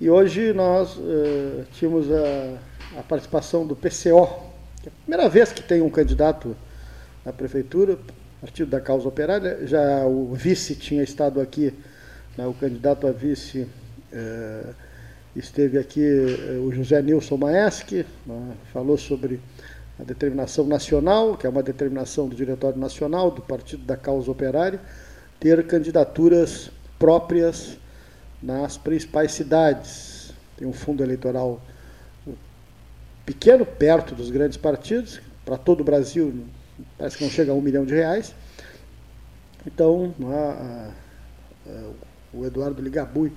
E hoje nós uh, tínhamos a, a, participação do PCO, que é a primeira vez que tem um candidato à prefeitura, partido da causa operária. Já o vice tinha estado aqui, né, o candidato a vice uh, esteve aqui, uh, o José Nilson Maeschi, né, falou sobre a determinação nacional, que é uma determinação do Diretório Nacional do Partido da Causa Operária, ter candidaturas próprias nas principais cidades. Tem um fundo eleitoral pequeno, perto dos grandes partidos, para todo o Brasil, parece que não chega a um milhão de reais. Então, a, a, o Eduardo Ligabui,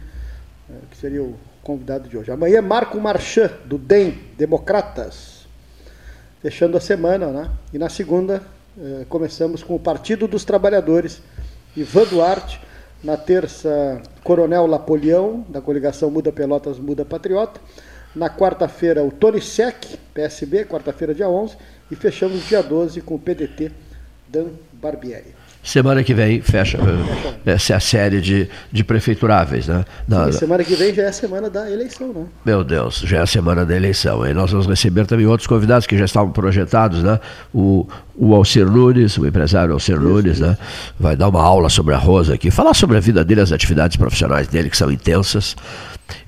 que seria o convidado de hoje. Amanhã, Marco Marchand, do DEM, Democratas, fechando a semana, né? E na segunda, começamos com o Partido dos Trabalhadores, Ivan Duarte. Na terça, Coronel Napoleão, da coligação Muda Pelotas, Muda Patriota. Na quarta-feira, o Tony Sec, PSB, quarta-feira, dia 11. E fechamos dia 12 com o PDT, Dan Barbieri.
Semana que vem fecha, essa é a série de, de prefeituráveis, né?
Na, e semana que vem já é a semana da eleição, né?
Meu Deus, já é a semana da eleição. E nós vamos receber também outros convidados que já estavam projetados, né? O, o Alcir Nunes, o empresário Alcir isso, Nunes, isso. né? Vai dar uma aula sobre a Rosa aqui, falar sobre a vida dele, as atividades profissionais dele, que são intensas.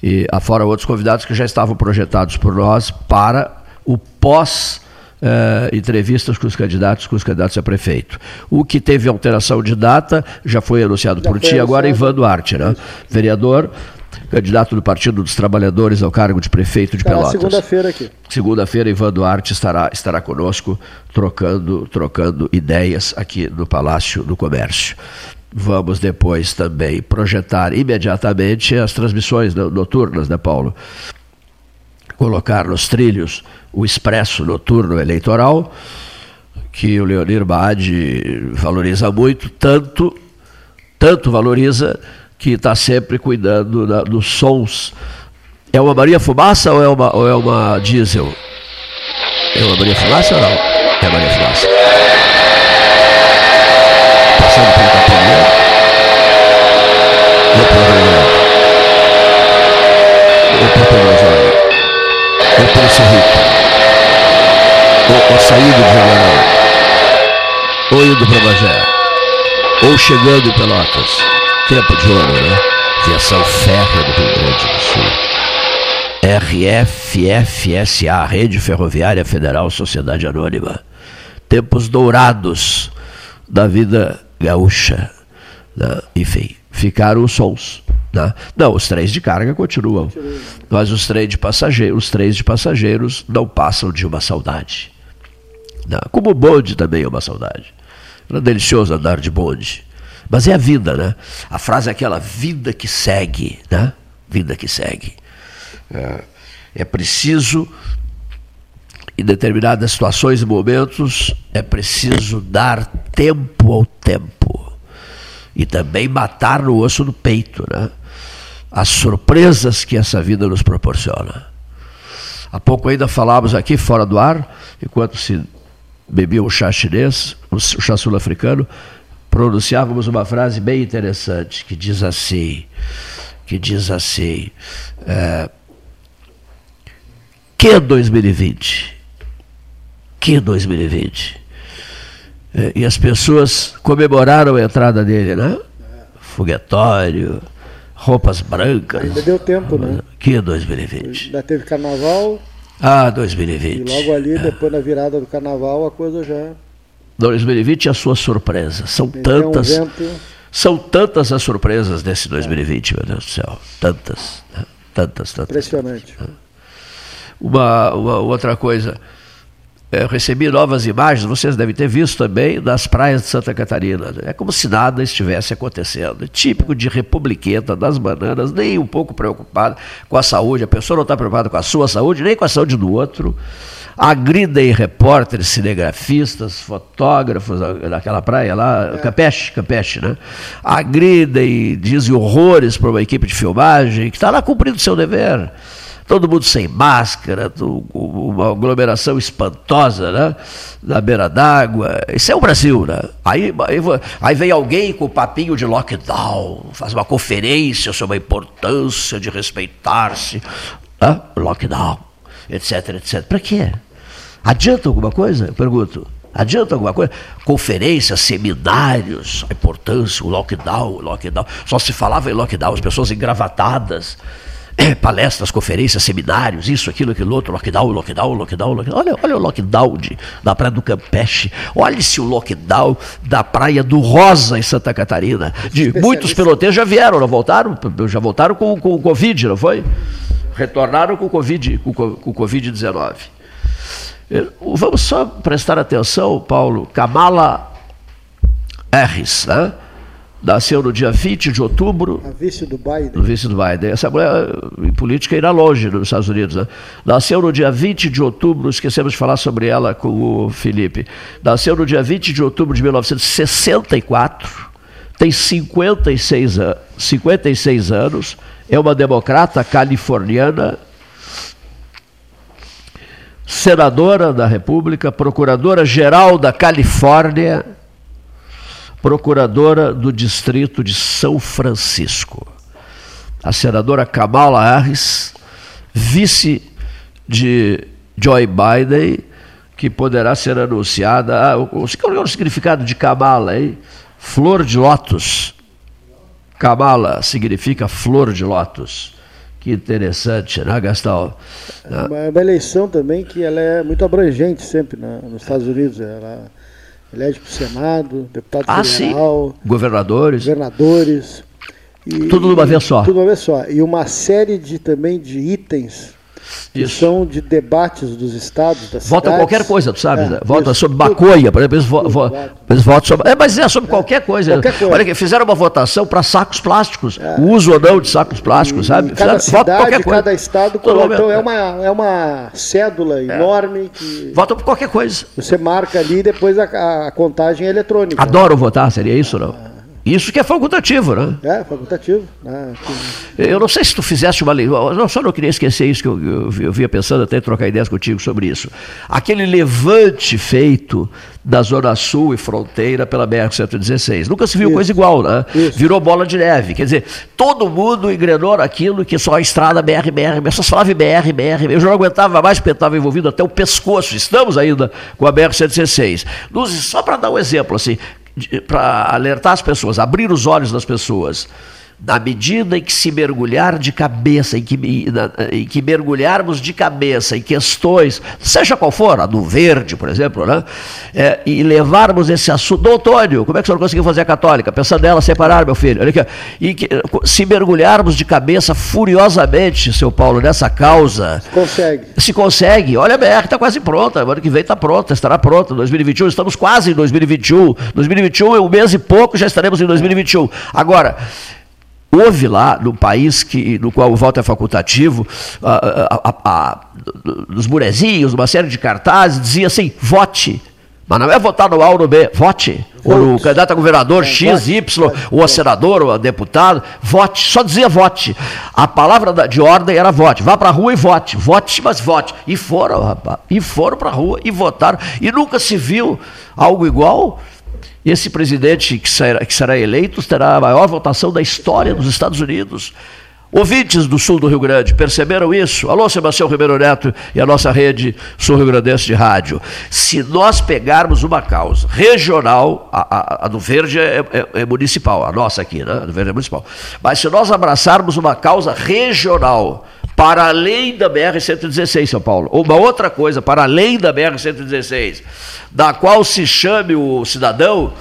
E afora outros convidados que já estavam projetados por nós para o pós uh, entrevistas com os candidatos, com os candidatos a prefeito. O que teve alteração de data já foi anunciado já por ti, agora Ivan Duarte, né? Vereador, candidato do Partido dos Trabalhadores ao cargo de prefeito de estará Pelotas.
Segunda-feira aqui.
Segunda-feira, Ivan Duarte estará, estará conosco, trocando, trocando ideias aqui no Palácio do Comércio. Vamos depois também projetar imediatamente as transmissões noturnas, né, Paulo? Colocar nos trilhos o Expresso Noturno Eleitoral, que o Leonir Bade valoriza muito, tanto, tanto valoriza que está sempre cuidando da, dos sons. É uma Maria Fumaça ou é uma, ou é uma diesel? É uma Maria Fumaça ou não? É Maria Fumaça. Passando pelo Capelinha. Ou pelo Rio Ou pelo pelo Cerrito ou, ou saindo de Jaguarão, ou indo para Bagé, ou chegando em Pelotas. Tempo de ouro, né? Viação férrea do Rio Grande do Sul. RFFSA, Rede Ferroviária Federal Sociedade Anônima. Tempos dourados da vida gaúcha. Enfim, ficaram os sons. Né? Não, os trens de carga continuam. Mas os trens de passageiros, os trens de passageiros não passam de uma saudade. Não, como o bonde também é uma saudade. Era delicioso andar de bonde. Mas é a vida, né? A frase é aquela vida que segue, né? Vida que segue. É, é preciso, em determinadas situações e momentos, é preciso dar tempo ao tempo. E também matar no osso do peito, né? As surpresas que essa vida nos proporciona. Há pouco ainda falávamos aqui, fora do ar, enquanto se bebia o chá chinês, o chá sul-africano, pronunciávamos uma frase bem interessante que diz assim, que diz assim, é, que 2020? Que 2020? É, e as pessoas comemoraram a entrada dele, né? Foguetório, roupas brancas.
Ainda deu tempo, né?
Que 2020?
Ainda teve carnaval.
Ah, 2020.
E logo ali, depois da virada do carnaval, a coisa já.
2020 é a sua surpresa. São Tem tantas. Um são tantas as surpresas desse 2020, é. meu Deus do céu. Tantas. Né? Tantas, tantas.
Impressionante.
Uma, uma outra coisa é, recebi novas imagens, vocês devem ter visto também, das praias de Santa Catarina. É como se nada estivesse acontecendo. É típico de republiqueta, das bananas, nem um pouco preocupado com a saúde. A pessoa não está preocupada com a sua saúde, nem com a saúde do outro. Agridem repórteres, cinegrafistas, fotógrafos naquela praia lá, é. Campeche, Campeche, né? Agridem, dizem horrores para uma equipe de filmagem que está lá cumprindo o seu dever todo mundo sem máscara, uma aglomeração espantosa, né? Na beira d'água. Isso é o Brasil, né? Aí, aí, aí vem alguém com o papinho de lockdown, faz uma conferência sobre a importância de respeitar-se. Né? Lockdown, etc, etc. Para quê? Adianta alguma coisa? Eu pergunto. Adianta alguma coisa? Conferências, seminários, a importância, o lockdown, o lockdown. Só se falava em lockdown, as pessoas engravatadas palestras, conferências, seminários, isso, aquilo, aquilo outro, lockdown, lockdown, lockdown, lockdown. Olha, olha o lockdown de, da Praia do Campeche. Olhe-se o lockdown da Praia do Rosa, em Santa Catarina. De, muitos peloteiros já vieram, não voltaram? Já voltaram com, com o Covid, não foi? Retornaram com o Covid, com, com o Covid-19. Eh, vamos só prestar atenção, Paulo. Kamala Harris, né? Nasceu no dia 20 de outubro.
A vice do Biden.
No vice do Biden. Essa mulher, em política, irá longe nos Estados Unidos. Né? Nasceu no dia 20 de outubro, esquecemos de falar sobre ela com o Felipe. Nasceu no dia 20 de outubro de 1964. tem 56, 56 anos, é uma democrata californiana, senadora da República, procuradora-geral da Califórnia, procuradora do Distrito de São Francisco. A senadora Kamala Harris, vice de Joe Biden, que poderá ser anunciada. Ah, o, qual é o significado de Kamala, hein? Flor de lótus. Kamala significa flor de lótus. Que interessante, né, Gastão?
É uma, uma eleição também que ela é muito abrangente sempre né, nos Estados Unidos. Ela elege para o Senado, deputado
ah,
federal,
sim. governadores.
Governadores.
E, tudo numa vez só.
Tudo numa vez só. E uma série de também de itens que Isso. são de debates dos estados, das
Vota
cidades.
qualquer coisa, tu sabe? É, né? Vota isso, sobre maconha, por exemplo, eles, vo, vo, eles votam sobre. É, mas é sobre é, qualquer coisa. Qualquer coisa. Olha, fizeram uma votação para sacos plásticos, é. o uso ou não de sacos plásticos,
e,
sabe?
Cada fizeram, cidade, qualquer coisa. cada estado, então é uma, é uma cédula é. enorme que.
Vota por qualquer coisa.
Você marca ali e depois a, a contagem é eletrônica.
Adoro votar, seria isso não? Isso que é facultativo, né?
É, facultativo. Ah,
eu não sei se tu fizesse uma lei, eu só não queria esquecer isso, que eu, eu, eu vinha pensando até trocar ideias contigo sobre isso. Aquele levante feito da Zona Sul e fronteira pela BR-116. Nunca se viu isso. coisa igual, né? Isso. Virou bola de neve. Quer dizer, todo mundo engrenou naquilo que só a estrada BR, BR, só falava BR, BR. Eu já não aguentava mais porque estava envolvido até o pescoço. Estamos ainda com a BR-116. Só para dar um exemplo, assim, para alertar as pessoas, abrir os olhos das pessoas na medida em que se mergulhar de cabeça, em que, em que mergulharmos de cabeça em questões, seja qual for, a do verde, por exemplo, né? É, e levarmos esse assunto. Dom Antônio, como é que o senhor conseguiu fazer a católica? Pensando nela separar, meu filho. Olha aqui, e que, se mergulharmos de cabeça furiosamente, seu Paulo, nessa causa.
Se consegue.
Se consegue. Olha, a BR está quase pronta. Ano que vem está pronta, estará pronta. 2021, estamos quase em 2021. 2021 é um mês e pouco, já estaremos em 2021. Agora. Houve lá, no país que, no qual o voto é facultativo, nos murezinhos, uma série de cartazes, dizia assim: vote. Mas não é votar no A ou no B, vote. Ou no candidato a governador é, X, Y, vote, ou a senador, ou a deputado, vote. Só dizia vote. A palavra de ordem era vote. Vá para a rua e vote. Vote, mas vote. E foram, rapaz. E foram para a rua e votaram. E nunca se viu algo igual esse presidente que será, que será eleito terá a maior votação da história dos Estados Unidos. Ouvintes do sul do Rio Grande, perceberam isso? Alô, Sebastião Ribeiro Neto e a nossa rede sul-rio grandense de rádio. Se nós pegarmos uma causa regional, a, a, a do verde é, é, é, municipal, a nossa aqui, né? A do verde é municipal. Mas se nós abraçarmos uma causa regional, para além da BR-116, São Paulo, uma outra coisa, para além da BR-116, da qual se chame o cidadão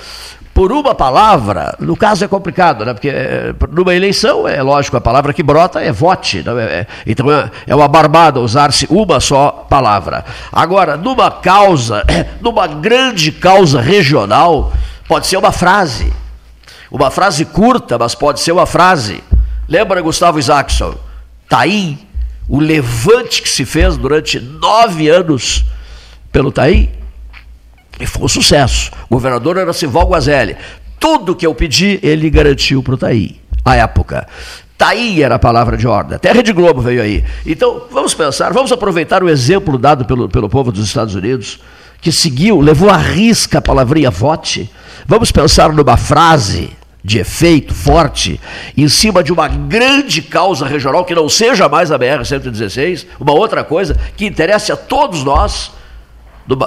por uma palavra, no caso é complicado, né? porque eh, numa eleição, é lógico, a palavra que brota é vote. Né? É, então é, é uma barbada usar-se uma só palavra. Agora, numa causa, numa grande causa regional, pode ser uma frase. Uma frase curta, mas pode ser uma frase. Lembra Gustavo Isaacson? Taim, o levante que se fez durante nove anos pelo Taim, e foi um sucesso. O governador era Sival Guazelli. Tudo que eu pedi, ele garantiu para o Taí, à época. Taí era a palavra de ordem. Até a Rede Globo veio aí. Então, vamos pensar, vamos aproveitar o exemplo dado pelo, pelo povo dos Estados Unidos, que seguiu, levou à risca a palavrinha vote. Vamos pensar numa frase de efeito forte em cima de uma grande causa regional que não seja mais a BR-116, uma outra coisa que interesse a todos nós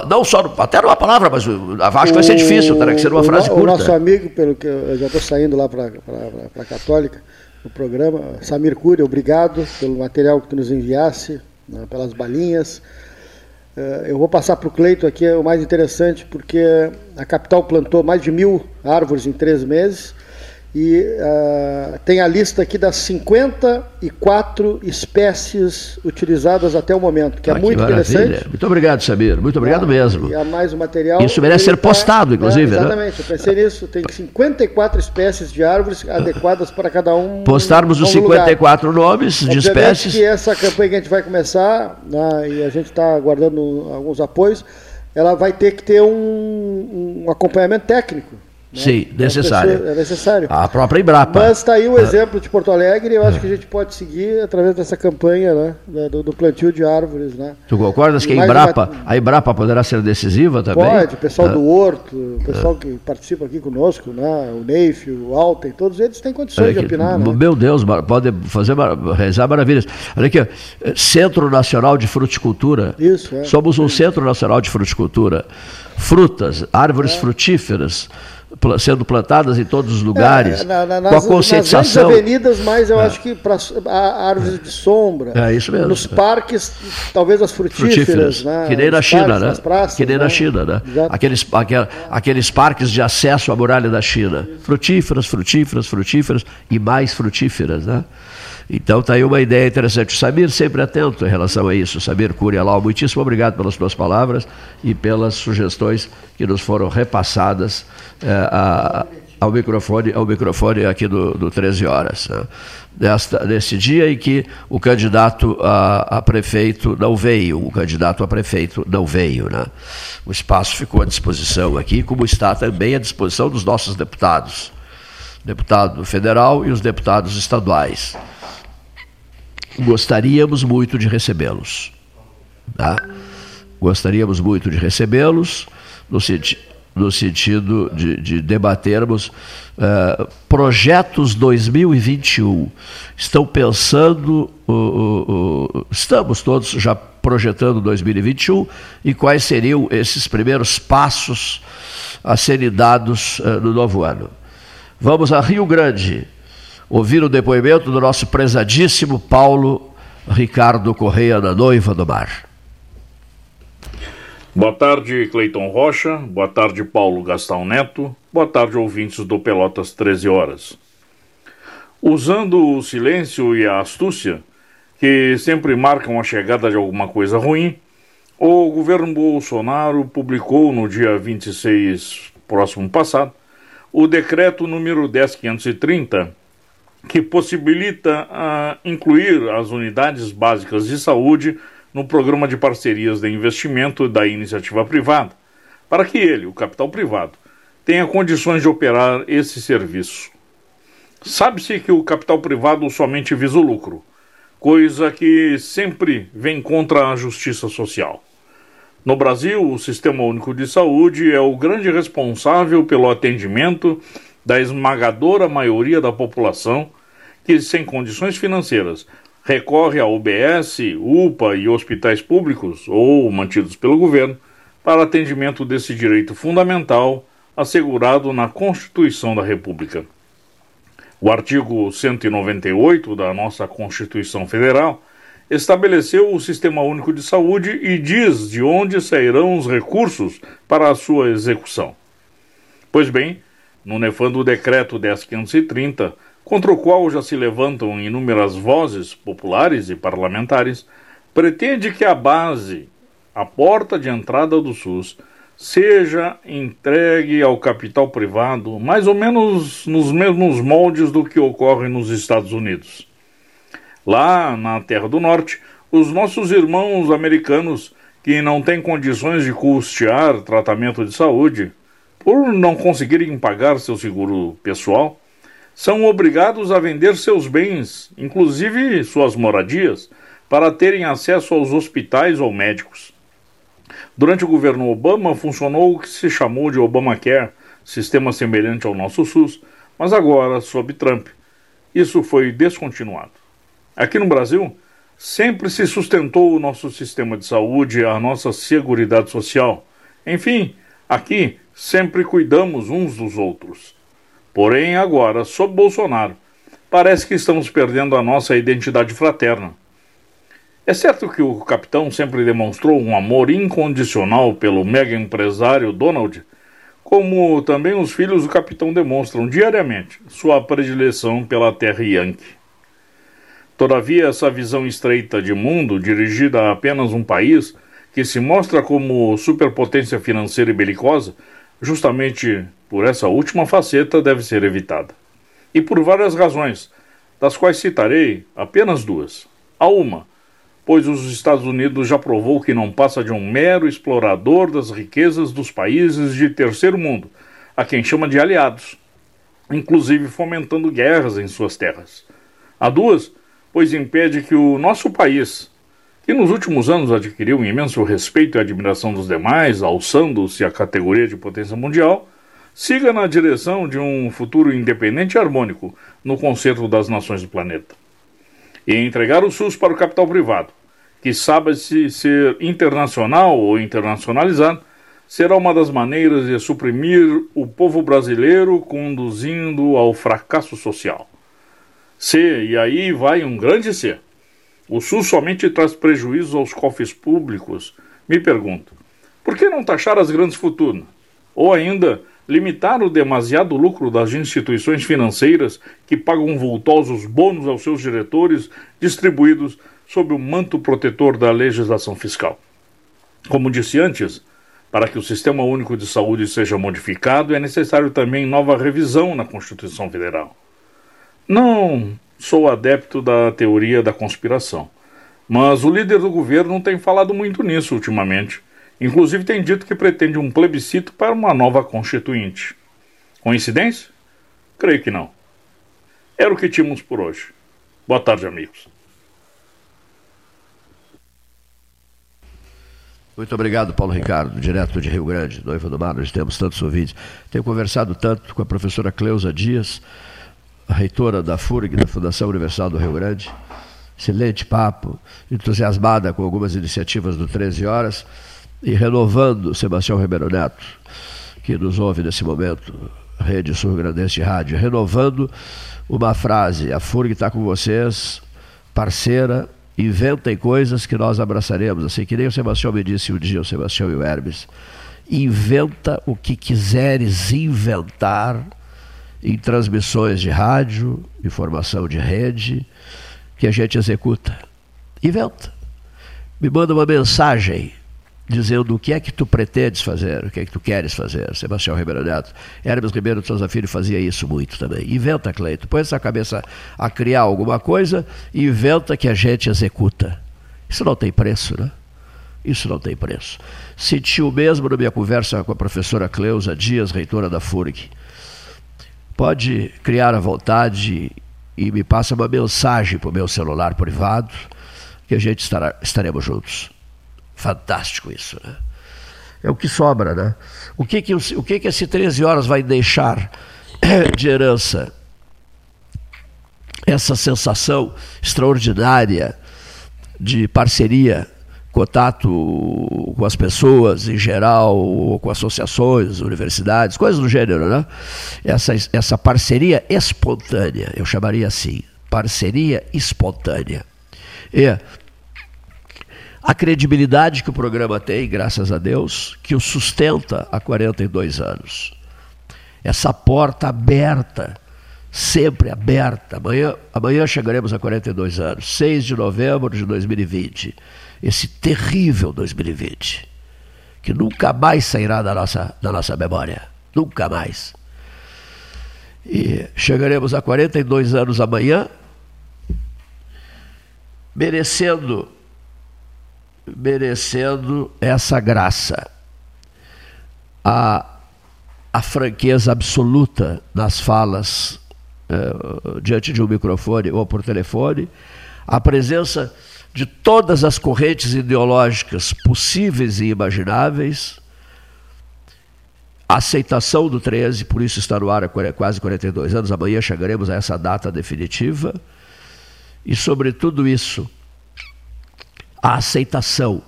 não só, até numa palavra, mas acho que vai ser difícil, terá que ser uma frase curta.
O nosso amigo, pelo que eu já estou saindo lá para a Católica, no programa, Samir Cury, obrigado pelo material que tu nos enviasse, né, pelas balinhas. Eh, eu vou passar para o Cleito aqui, é o mais interessante, porque a capital plantou mais de mil árvores em três meses e uh, tem a lista aqui das 54 espécies utilizadas até o momento, que é ah, é muito que interessante.
Muito obrigado, Sabir. Muito obrigado ah, mesmo.
E há mais o material.
Isso merece ser tá, postado, inclusive.
É, exatamente, né? eu pensei nisso. Tem 54 espécies de árvores adequadas para cada um.
Postarmos os 54 lugar. nomes de Obviamente espécies.
que essa campanha que a gente vai começar, né, e a gente está aguardando alguns apoios, ela vai ter que ter um, um acompanhamento técnico
Sim, necessário.
É necessário.
A própria Embrapa.
Mas está aí o exemplo de Porto Alegre, eu acho que a gente pode seguir através dessa campanha né, do, do plantio de árvores. Né?
Tu concordas que a Embrapa, a Embrapa poderá ser decisiva também?
Pode, o pessoal
Ah.
do Horto, o pessoal que participa aqui conosco, né? o Neif, o Alten, todos eles têm condições
Olha
de
aqui,
opinar. Né?
Meu Deus, pode fazer realizar maravilhas. Olha aqui, ó, Centro Nacional de Fruticultura.
Isso, é.
Somos um Centro Nacional de Fruticultura. Frutas, árvores
É.
frutíferas sendo plantadas em todos os lugares.
É, na- na-
com a conscientização.
Nas avenidas, mas eu acho que para árvores de sombra.
É isso mesmo.
Nos parques, talvez as frutíferas.
frutíferas,
né?
que nem na China,
parques,
né?
nas praças,
que nem
né?
na China, né?
Exato.
Aqueles, aquel- aqueles parques de acesso à muralha da China. Frutíferas, frutíferas, frutíferas e mais frutíferas, né? Então está aí uma ideia interessante. O Samir sempre atento em relação a isso. Samir Curialau, muitíssimo obrigado pelas suas palavras e pelas sugestões que nos foram repassadas eh, a- ao microfone, ao microfone aqui do, do 13 horas. né? Dia em que o candidato a, a prefeito não veio, o candidato a prefeito não veio. Né? O espaço ficou à disposição aqui, como está também à disposição dos nossos deputados, deputado federal e os deputados estaduais. Gostaríamos muito de recebê-los. Tá? Gostaríamos muito de recebê-los no, senti no sentido de, de debatermos eh, projetos 2021. Estão pensando, o- o- estamos todos já projetando 2021 e quais seriam esses primeiros passos a serem dados eh, no novo ano. Vamos a Rio Grande ouvir o depoimento do nosso prezadíssimo Paulo Ricardo Correia da Noiva do Mar.
Boa tarde, Cleiton Rocha. Boa tarde, Paulo Gastão Neto. Boa tarde, ouvintes do Pelotas 13 Horas. Usando o silêncio e a astúcia, que sempre marcam a chegada de alguma coisa ruim, o governo Bolsonaro publicou no dia 26 próximo passado o decreto número 10530, que possibilita ah, incluir as unidades básicas de saúde no programa de parcerias de investimento da iniciativa privada, para que ele, o capital privado, tenha condições de operar esse serviço. Sabe-se que o capital privado somente visa o lucro, coisa que sempre vem contra a justiça social. No Brasil, o Sistema Único de Saúde é o grande responsável pelo atendimento da esmagadora maioria da população que, sem condições financeiras, recorre a UBS, UPA e hospitais públicos ou mantidos pelo governo para atendimento desse direito fundamental assegurado na Constituição da República. O artigo 198 da nossa Constituição Federal estabeleceu o Sistema Único de Saúde e diz de onde sairão os recursos para a sua execução. Pois bem, no nefando decreto 10530, contra o qual já se levantam inúmeras vozes populares e parlamentares, pretende que a base, a porta de entrada do SUS, seja entregue ao capital privado, mais ou menos nos mesmos moldes do que ocorre nos Estados Unidos. Lá na Terra do Norte, os nossos irmãos americanos que não têm condições de custear tratamento de saúde, por não conseguirem pagar seu seguro pessoal, são obrigados a vender seus bens, inclusive suas moradias, para terem acesso aos hospitais ou médicos. Durante o governo Obama funcionou o que se chamou de Obamacare, sistema semelhante ao nosso SUS, mas agora, sob Trump, isso foi descontinuado. Aqui no Brasil, sempre se sustentou o nosso sistema de saúde, a nossa seguridade social. Enfim, aqui sempre cuidamos uns dos outros. Porém, agora, sob Bolsonaro, parece que estamos perdendo a nossa identidade fraterna. É certo que o capitão sempre demonstrou um amor incondicional pelo mega empresário Donald, como também os filhos do capitão demonstram diariamente sua predileção pela terra Yankee. Todavia, essa visão estreita de mundo, dirigida a apenas um país, que se mostra como superpotência financeira e belicosa, justamente por essa última faceta deve ser evitada. E por várias razões, das quais citarei apenas duas. A uma, pois os Estados Unidos já provou que não passa de um mero explorador das riquezas dos países de terceiro mundo, a quem chama de aliados, inclusive fomentando guerras em suas terras. A duas, pois impede que o nosso país, que nos últimos anos adquiriu um imenso respeito e admiração dos demais, alçando-se à categoria de potência mundial, siga na direção de um futuro independente e harmônico no concerto das nações do planeta. E entregar o SUS para o capital privado, que sabe-se ser internacional ou internacionalizado, será uma das maneiras de suprimir o povo brasileiro, conduzindo ao fracasso social. C, e aí vai um grande C. O SUS somente traz prejuízos aos cofres públicos. Me pergunto, por que não taxar as grandes fortunas? Ou ainda, limitar o demasiado lucro das instituições financeiras que pagam vultosos bônus aos seus diretores, distribuídos sob o manto protetor da legislação fiscal. Como disse antes, para que o Sistema Único de Saúde seja modificado, é necessário também nova revisão na Constituição Federal. Não sou adepto da teoria da conspiração, mas o líder do governo tem falado muito nisso ultimamente. Inclusive tem dito que pretende um plebiscito para uma nova constituinte. Coincidência? Creio que não. Era o que tínhamos por hoje. Boa tarde, amigos.
Muito obrigado, Paulo Ricardo, direto de Rio Grande, noiva do Mar. Nós temos tantos ouvintes. Tenho conversado tanto com a professora Cleusa Dias, a reitora da FURG, da Fundação Universal do Rio Grande. Excelente papo, entusiasmada com algumas iniciativas do 13 Horas e renovando Sebastião Ribeiro Neto, que nos ouve nesse momento, Rede Sul Grandense Rádio, renovando uma frase: a FURG está com vocês, parceira Inventem coisas que nós abraçaremos, assim que nem o Sebastião me disse um dia, o Sebastião e o Hermes. Inventa o que quiseres inventar em transmissões de rádio, informação de rede, que a gente executa. Inventa. Me manda uma mensagem dizendo o que é que tu pretendes fazer, o que é que tu queres fazer. Sebastião Ribeiro Neto. Hermes Ribeiro Souza Filho fazia isso muito também. Inventa, Cleito. Põe essa cabeça a criar alguma coisa e inventa que a gente executa. Isso não tem preço, né? Isso não tem preço. Senti o mesmo na minha conversa com a professora Cleusa Dias, reitora da FURG. Pode criar à vontade e me passa uma mensagem para o meu celular privado que a gente estará, estaremos juntos. Fantástico isso, né? É o que sobra, né? O que que, o que, que esse 13 horas vai deixar de herança? Essa sensação extraordinária de parceria, contato com as pessoas em geral, com associações, universidades, coisas do gênero, né? Essa, essa parceria espontânea, eu chamaria assim, parceria espontânea. E a credibilidade que o programa tem, graças a Deus, que o sustenta há 42 anos. Essa porta aberta, sempre aberta. Amanhã, amanhã chegaremos a 42 anos, 6 de novembro de 2020. Esse terrível 2020, que nunca mais sairá da nossa, da nossa memória. Nunca mais. E chegaremos a 42 anos amanhã, merecendo merecendo essa graça. A, a franqueza absoluta nas falas eh, diante de um microfone ou por telefone, a presença de todas as correntes ideológicas possíveis e imagináveis, a aceitação do 13, por isso está no ar há quase 42 anos, amanhã chegaremos a essa data definitiva, e sobre tudo isso, a aceitação,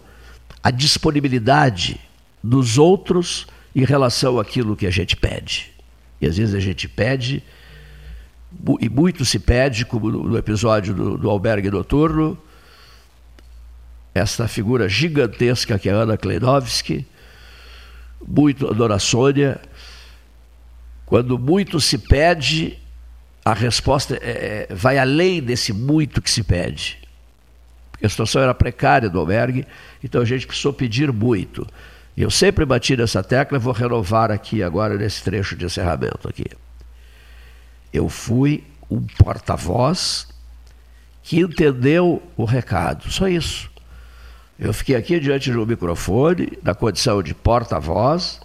a disponibilidade dos outros em relação àquilo que a gente pede. E às vezes a gente pede, e muito se pede, como no episódio do, do albergue noturno, essa figura gigantesca que é Ana Kleinovski, muito a Dona Sônia, quando muito se pede, a resposta é, é vai além desse muito que se pede a situação era precária do albergue, então a gente precisou pedir muito. E eu sempre bati nessa tecla vou renovar aqui agora nesse trecho de encerramento aqui. Eu fui um porta-voz que entendeu o recado, só isso. Eu fiquei aqui diante do microfone, na condição de porta-voz,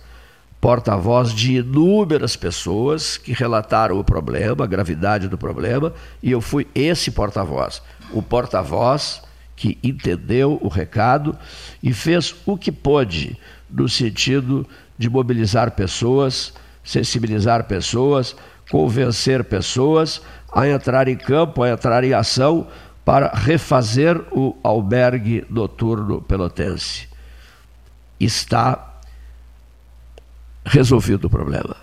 porta-voz de inúmeras pessoas que relataram o problema, a gravidade do problema, e eu fui esse porta-voz. O porta-voz que entendeu o recado e fez o que pôde no sentido de mobilizar pessoas, sensibilizar pessoas, convencer pessoas a entrar em campo, a entrar em ação para refazer o albergue noturno pelotense. Está resolvido o problema.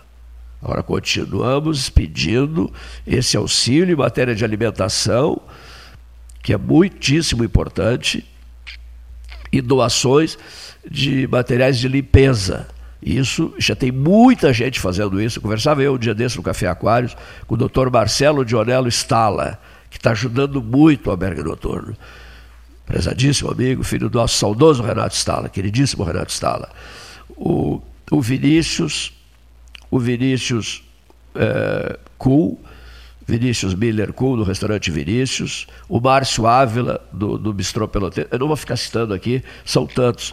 Agora continuamos pedindo esse auxílio em matéria de alimentação, que é muitíssimo importante, e doações de materiais de limpeza. Isso, já tem muita gente fazendo isso. Conversava eu um dia desse no Café Aquários com o doutor Marcelo Dionello Stala, que está ajudando muito o albergue noturno. Prezadíssimo amigo, filho do nosso saudoso Renato Stala, queridíssimo Renato Stala. O, o Vinícius, o Vinícius é, Cool, Vinícius Miller Cool, do restaurante Vinícius, o Márcio Ávila, do, do Bistrô Pelotense. Eu não vou ficar citando aqui, são tantos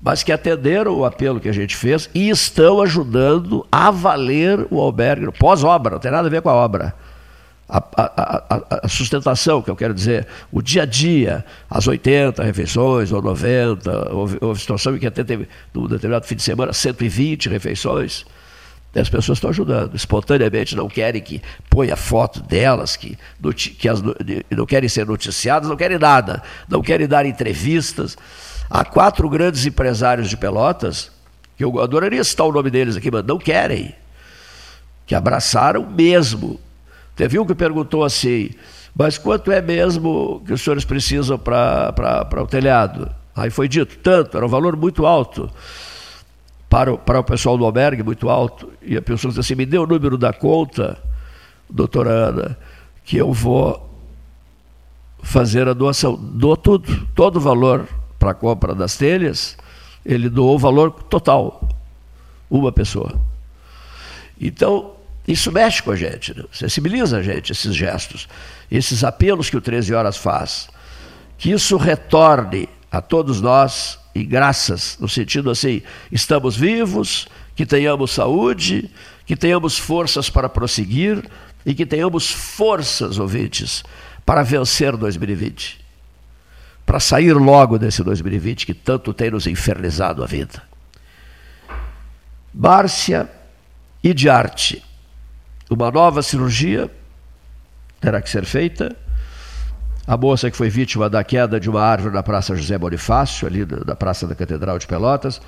mas que atenderam o apelo que a gente fez e estão ajudando a valer o albergue pós-obra, não tem nada a ver com a obra. A, a, a, sustentação, que eu quero dizer, o dia a dia, as 80 refeições, ou 90, houve, houve situação em que até teve, num determinado fim de semana, 120 refeições. E as pessoas estão ajudando, espontaneamente, não querem que ponha foto delas, que, que as, não querem ser noticiadas, não querem nada, não querem dar entrevistas. Há quatro grandes empresários de Pelotas, que eu adoraria citar o nome deles aqui, mas não querem, que abraçaram mesmo. Teve um que perguntou assim, mas quanto é mesmo que os senhores precisam para o telhado? Aí foi dito, tanto, era um valor muito alto para o, para o pessoal do albergue, muito alto. E a pessoa disse assim, me dê o número da conta, doutora Ana, que eu vou fazer a doação. Dou tudo, todo o valor para a compra das telhas, ele doou o valor total, uma pessoa. Então, isso mexe com a gente, né? sensibiliza a gente, esses gestos, esses apelos que o 13 Horas faz. Que isso retorne a todos nós e graças, no sentido assim, estamos vivos, que tenhamos saúde, que tenhamos forças para prosseguir e que tenhamos forças, ouvintes, para vencer 2020 para sair logo desse 2020 que tanto tem nos infernizado a vida. Márcia e de arte. Uma nova cirurgia terá que ser feita. A moça que foi vítima da queda de uma árvore na Praça José Bonifácio, ali da Praça da Catedral de Pelotas,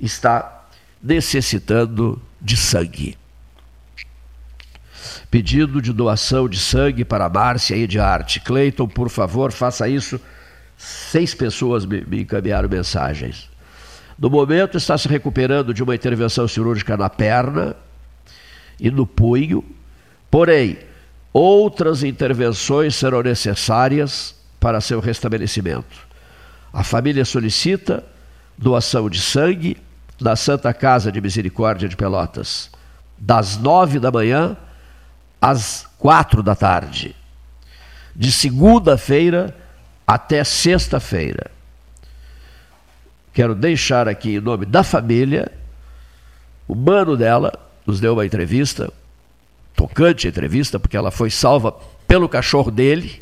está necessitando de sangue. Pedido de doação de sangue para Márcia e de arte. Cleiton, por favor, faça isso Seis pessoas me, me encaminharam mensagens. No momento, está se recuperando de uma intervenção cirúrgica na perna e no punho, porém, outras intervenções serão necessárias para seu restabelecimento. A família solicita doação de sangue na Santa Casa de Misericórdia de Pelotas, das nove da manhã às quatro da tarde. De segunda-feira até sexta-feira. Quero deixar aqui em nome da família, o mano dela nos deu uma entrevista, tocante entrevista, porque ela foi salva pelo cachorro dele.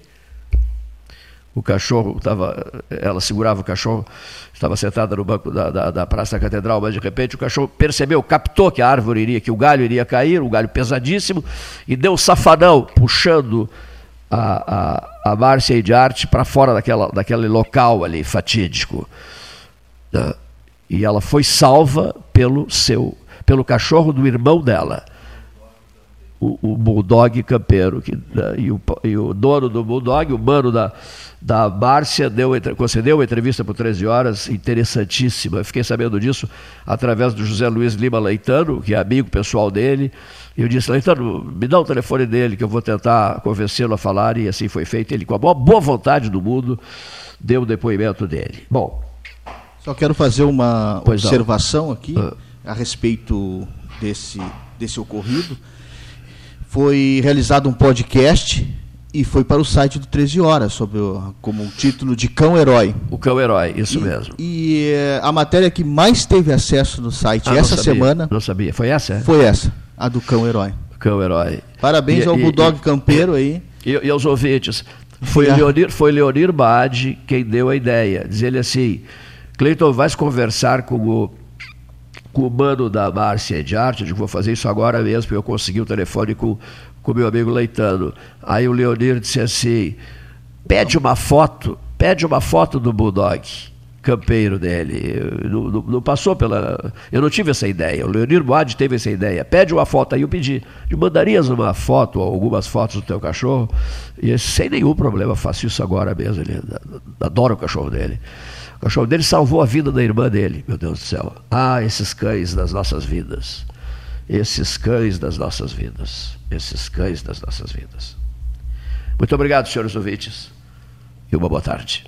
O cachorro estava, ela segurava o cachorro, estava sentada no banco da, da, da, Praça da Catedral, mas de repente o cachorro percebeu, captou que a árvore iria, que o galho iria cair, um galho pesadíssimo, e deu um safanão, puxando a, a, a Márcia de arte para fora daquela, daquele local ali fatídico. Né? E ela foi salva pelo seu pelo cachorro do irmão dela, o, o bulldog campeiro. Que, né? e, o, e o dono do bulldog, o mano da, da Márcia deu, concedeu uma entrevista por 13 horas interessantíssima. Eu fiquei sabendo disso através do José Luiz Lima Leitano, que é amigo pessoal dele. E eu disse, Leitano, me dá o telefone dele que eu vou tentar convencê-lo a falar. E assim foi feito. Ele, com a boa vontade do mundo, deu o depoimento dele. Bom.
Só quero fazer uma observação não. aqui ah. A respeito desse, desse ocorrido. Foi realizado um podcast E foi para o site do 13 Horas, sobre o, como o título de Cão Herói.
O Cão Herói, isso
e,
mesmo.
E é, a matéria que mais teve acesso no site
Ah,
essa
não sabia,
semana.
Não sabia. Foi essa? é?
Foi essa, a do Cão Herói.
Cão Herói.
Parabéns
E-
ao
e-
Bulldog Campeiro aí.
E, aos ouvintes. Foi, Leonir, foi Leonir Bade quem deu a ideia. Diz ele assim: Cleiton, vais conversar com o, com o mano da Márcia de Arte? Eu digo, vou fazer isso agora mesmo, eu consegui o telefone com o meu amigo Leitano. Aí o Leonir disse assim: pede uma foto, pede uma foto do Bulldog campeiro dele. Não, não- não passou pela. Eu não tive essa ideia. O Leonir Boade teve essa ideia. Pede uma foto aí, eu pedi. Mandarias uma foto, algumas fotos do teu cachorro? E sem nenhum problema, faço isso agora mesmo. Ele adora o cachorro dele. Cachorro dele salvou a vida da irmã dele, meu Deus do céu. Ah, esses cães das nossas vidas. Esses cães das nossas vidas. Esses cães das nossas vidas. Muito obrigado, senhores ouvintes. E uma boa tarde.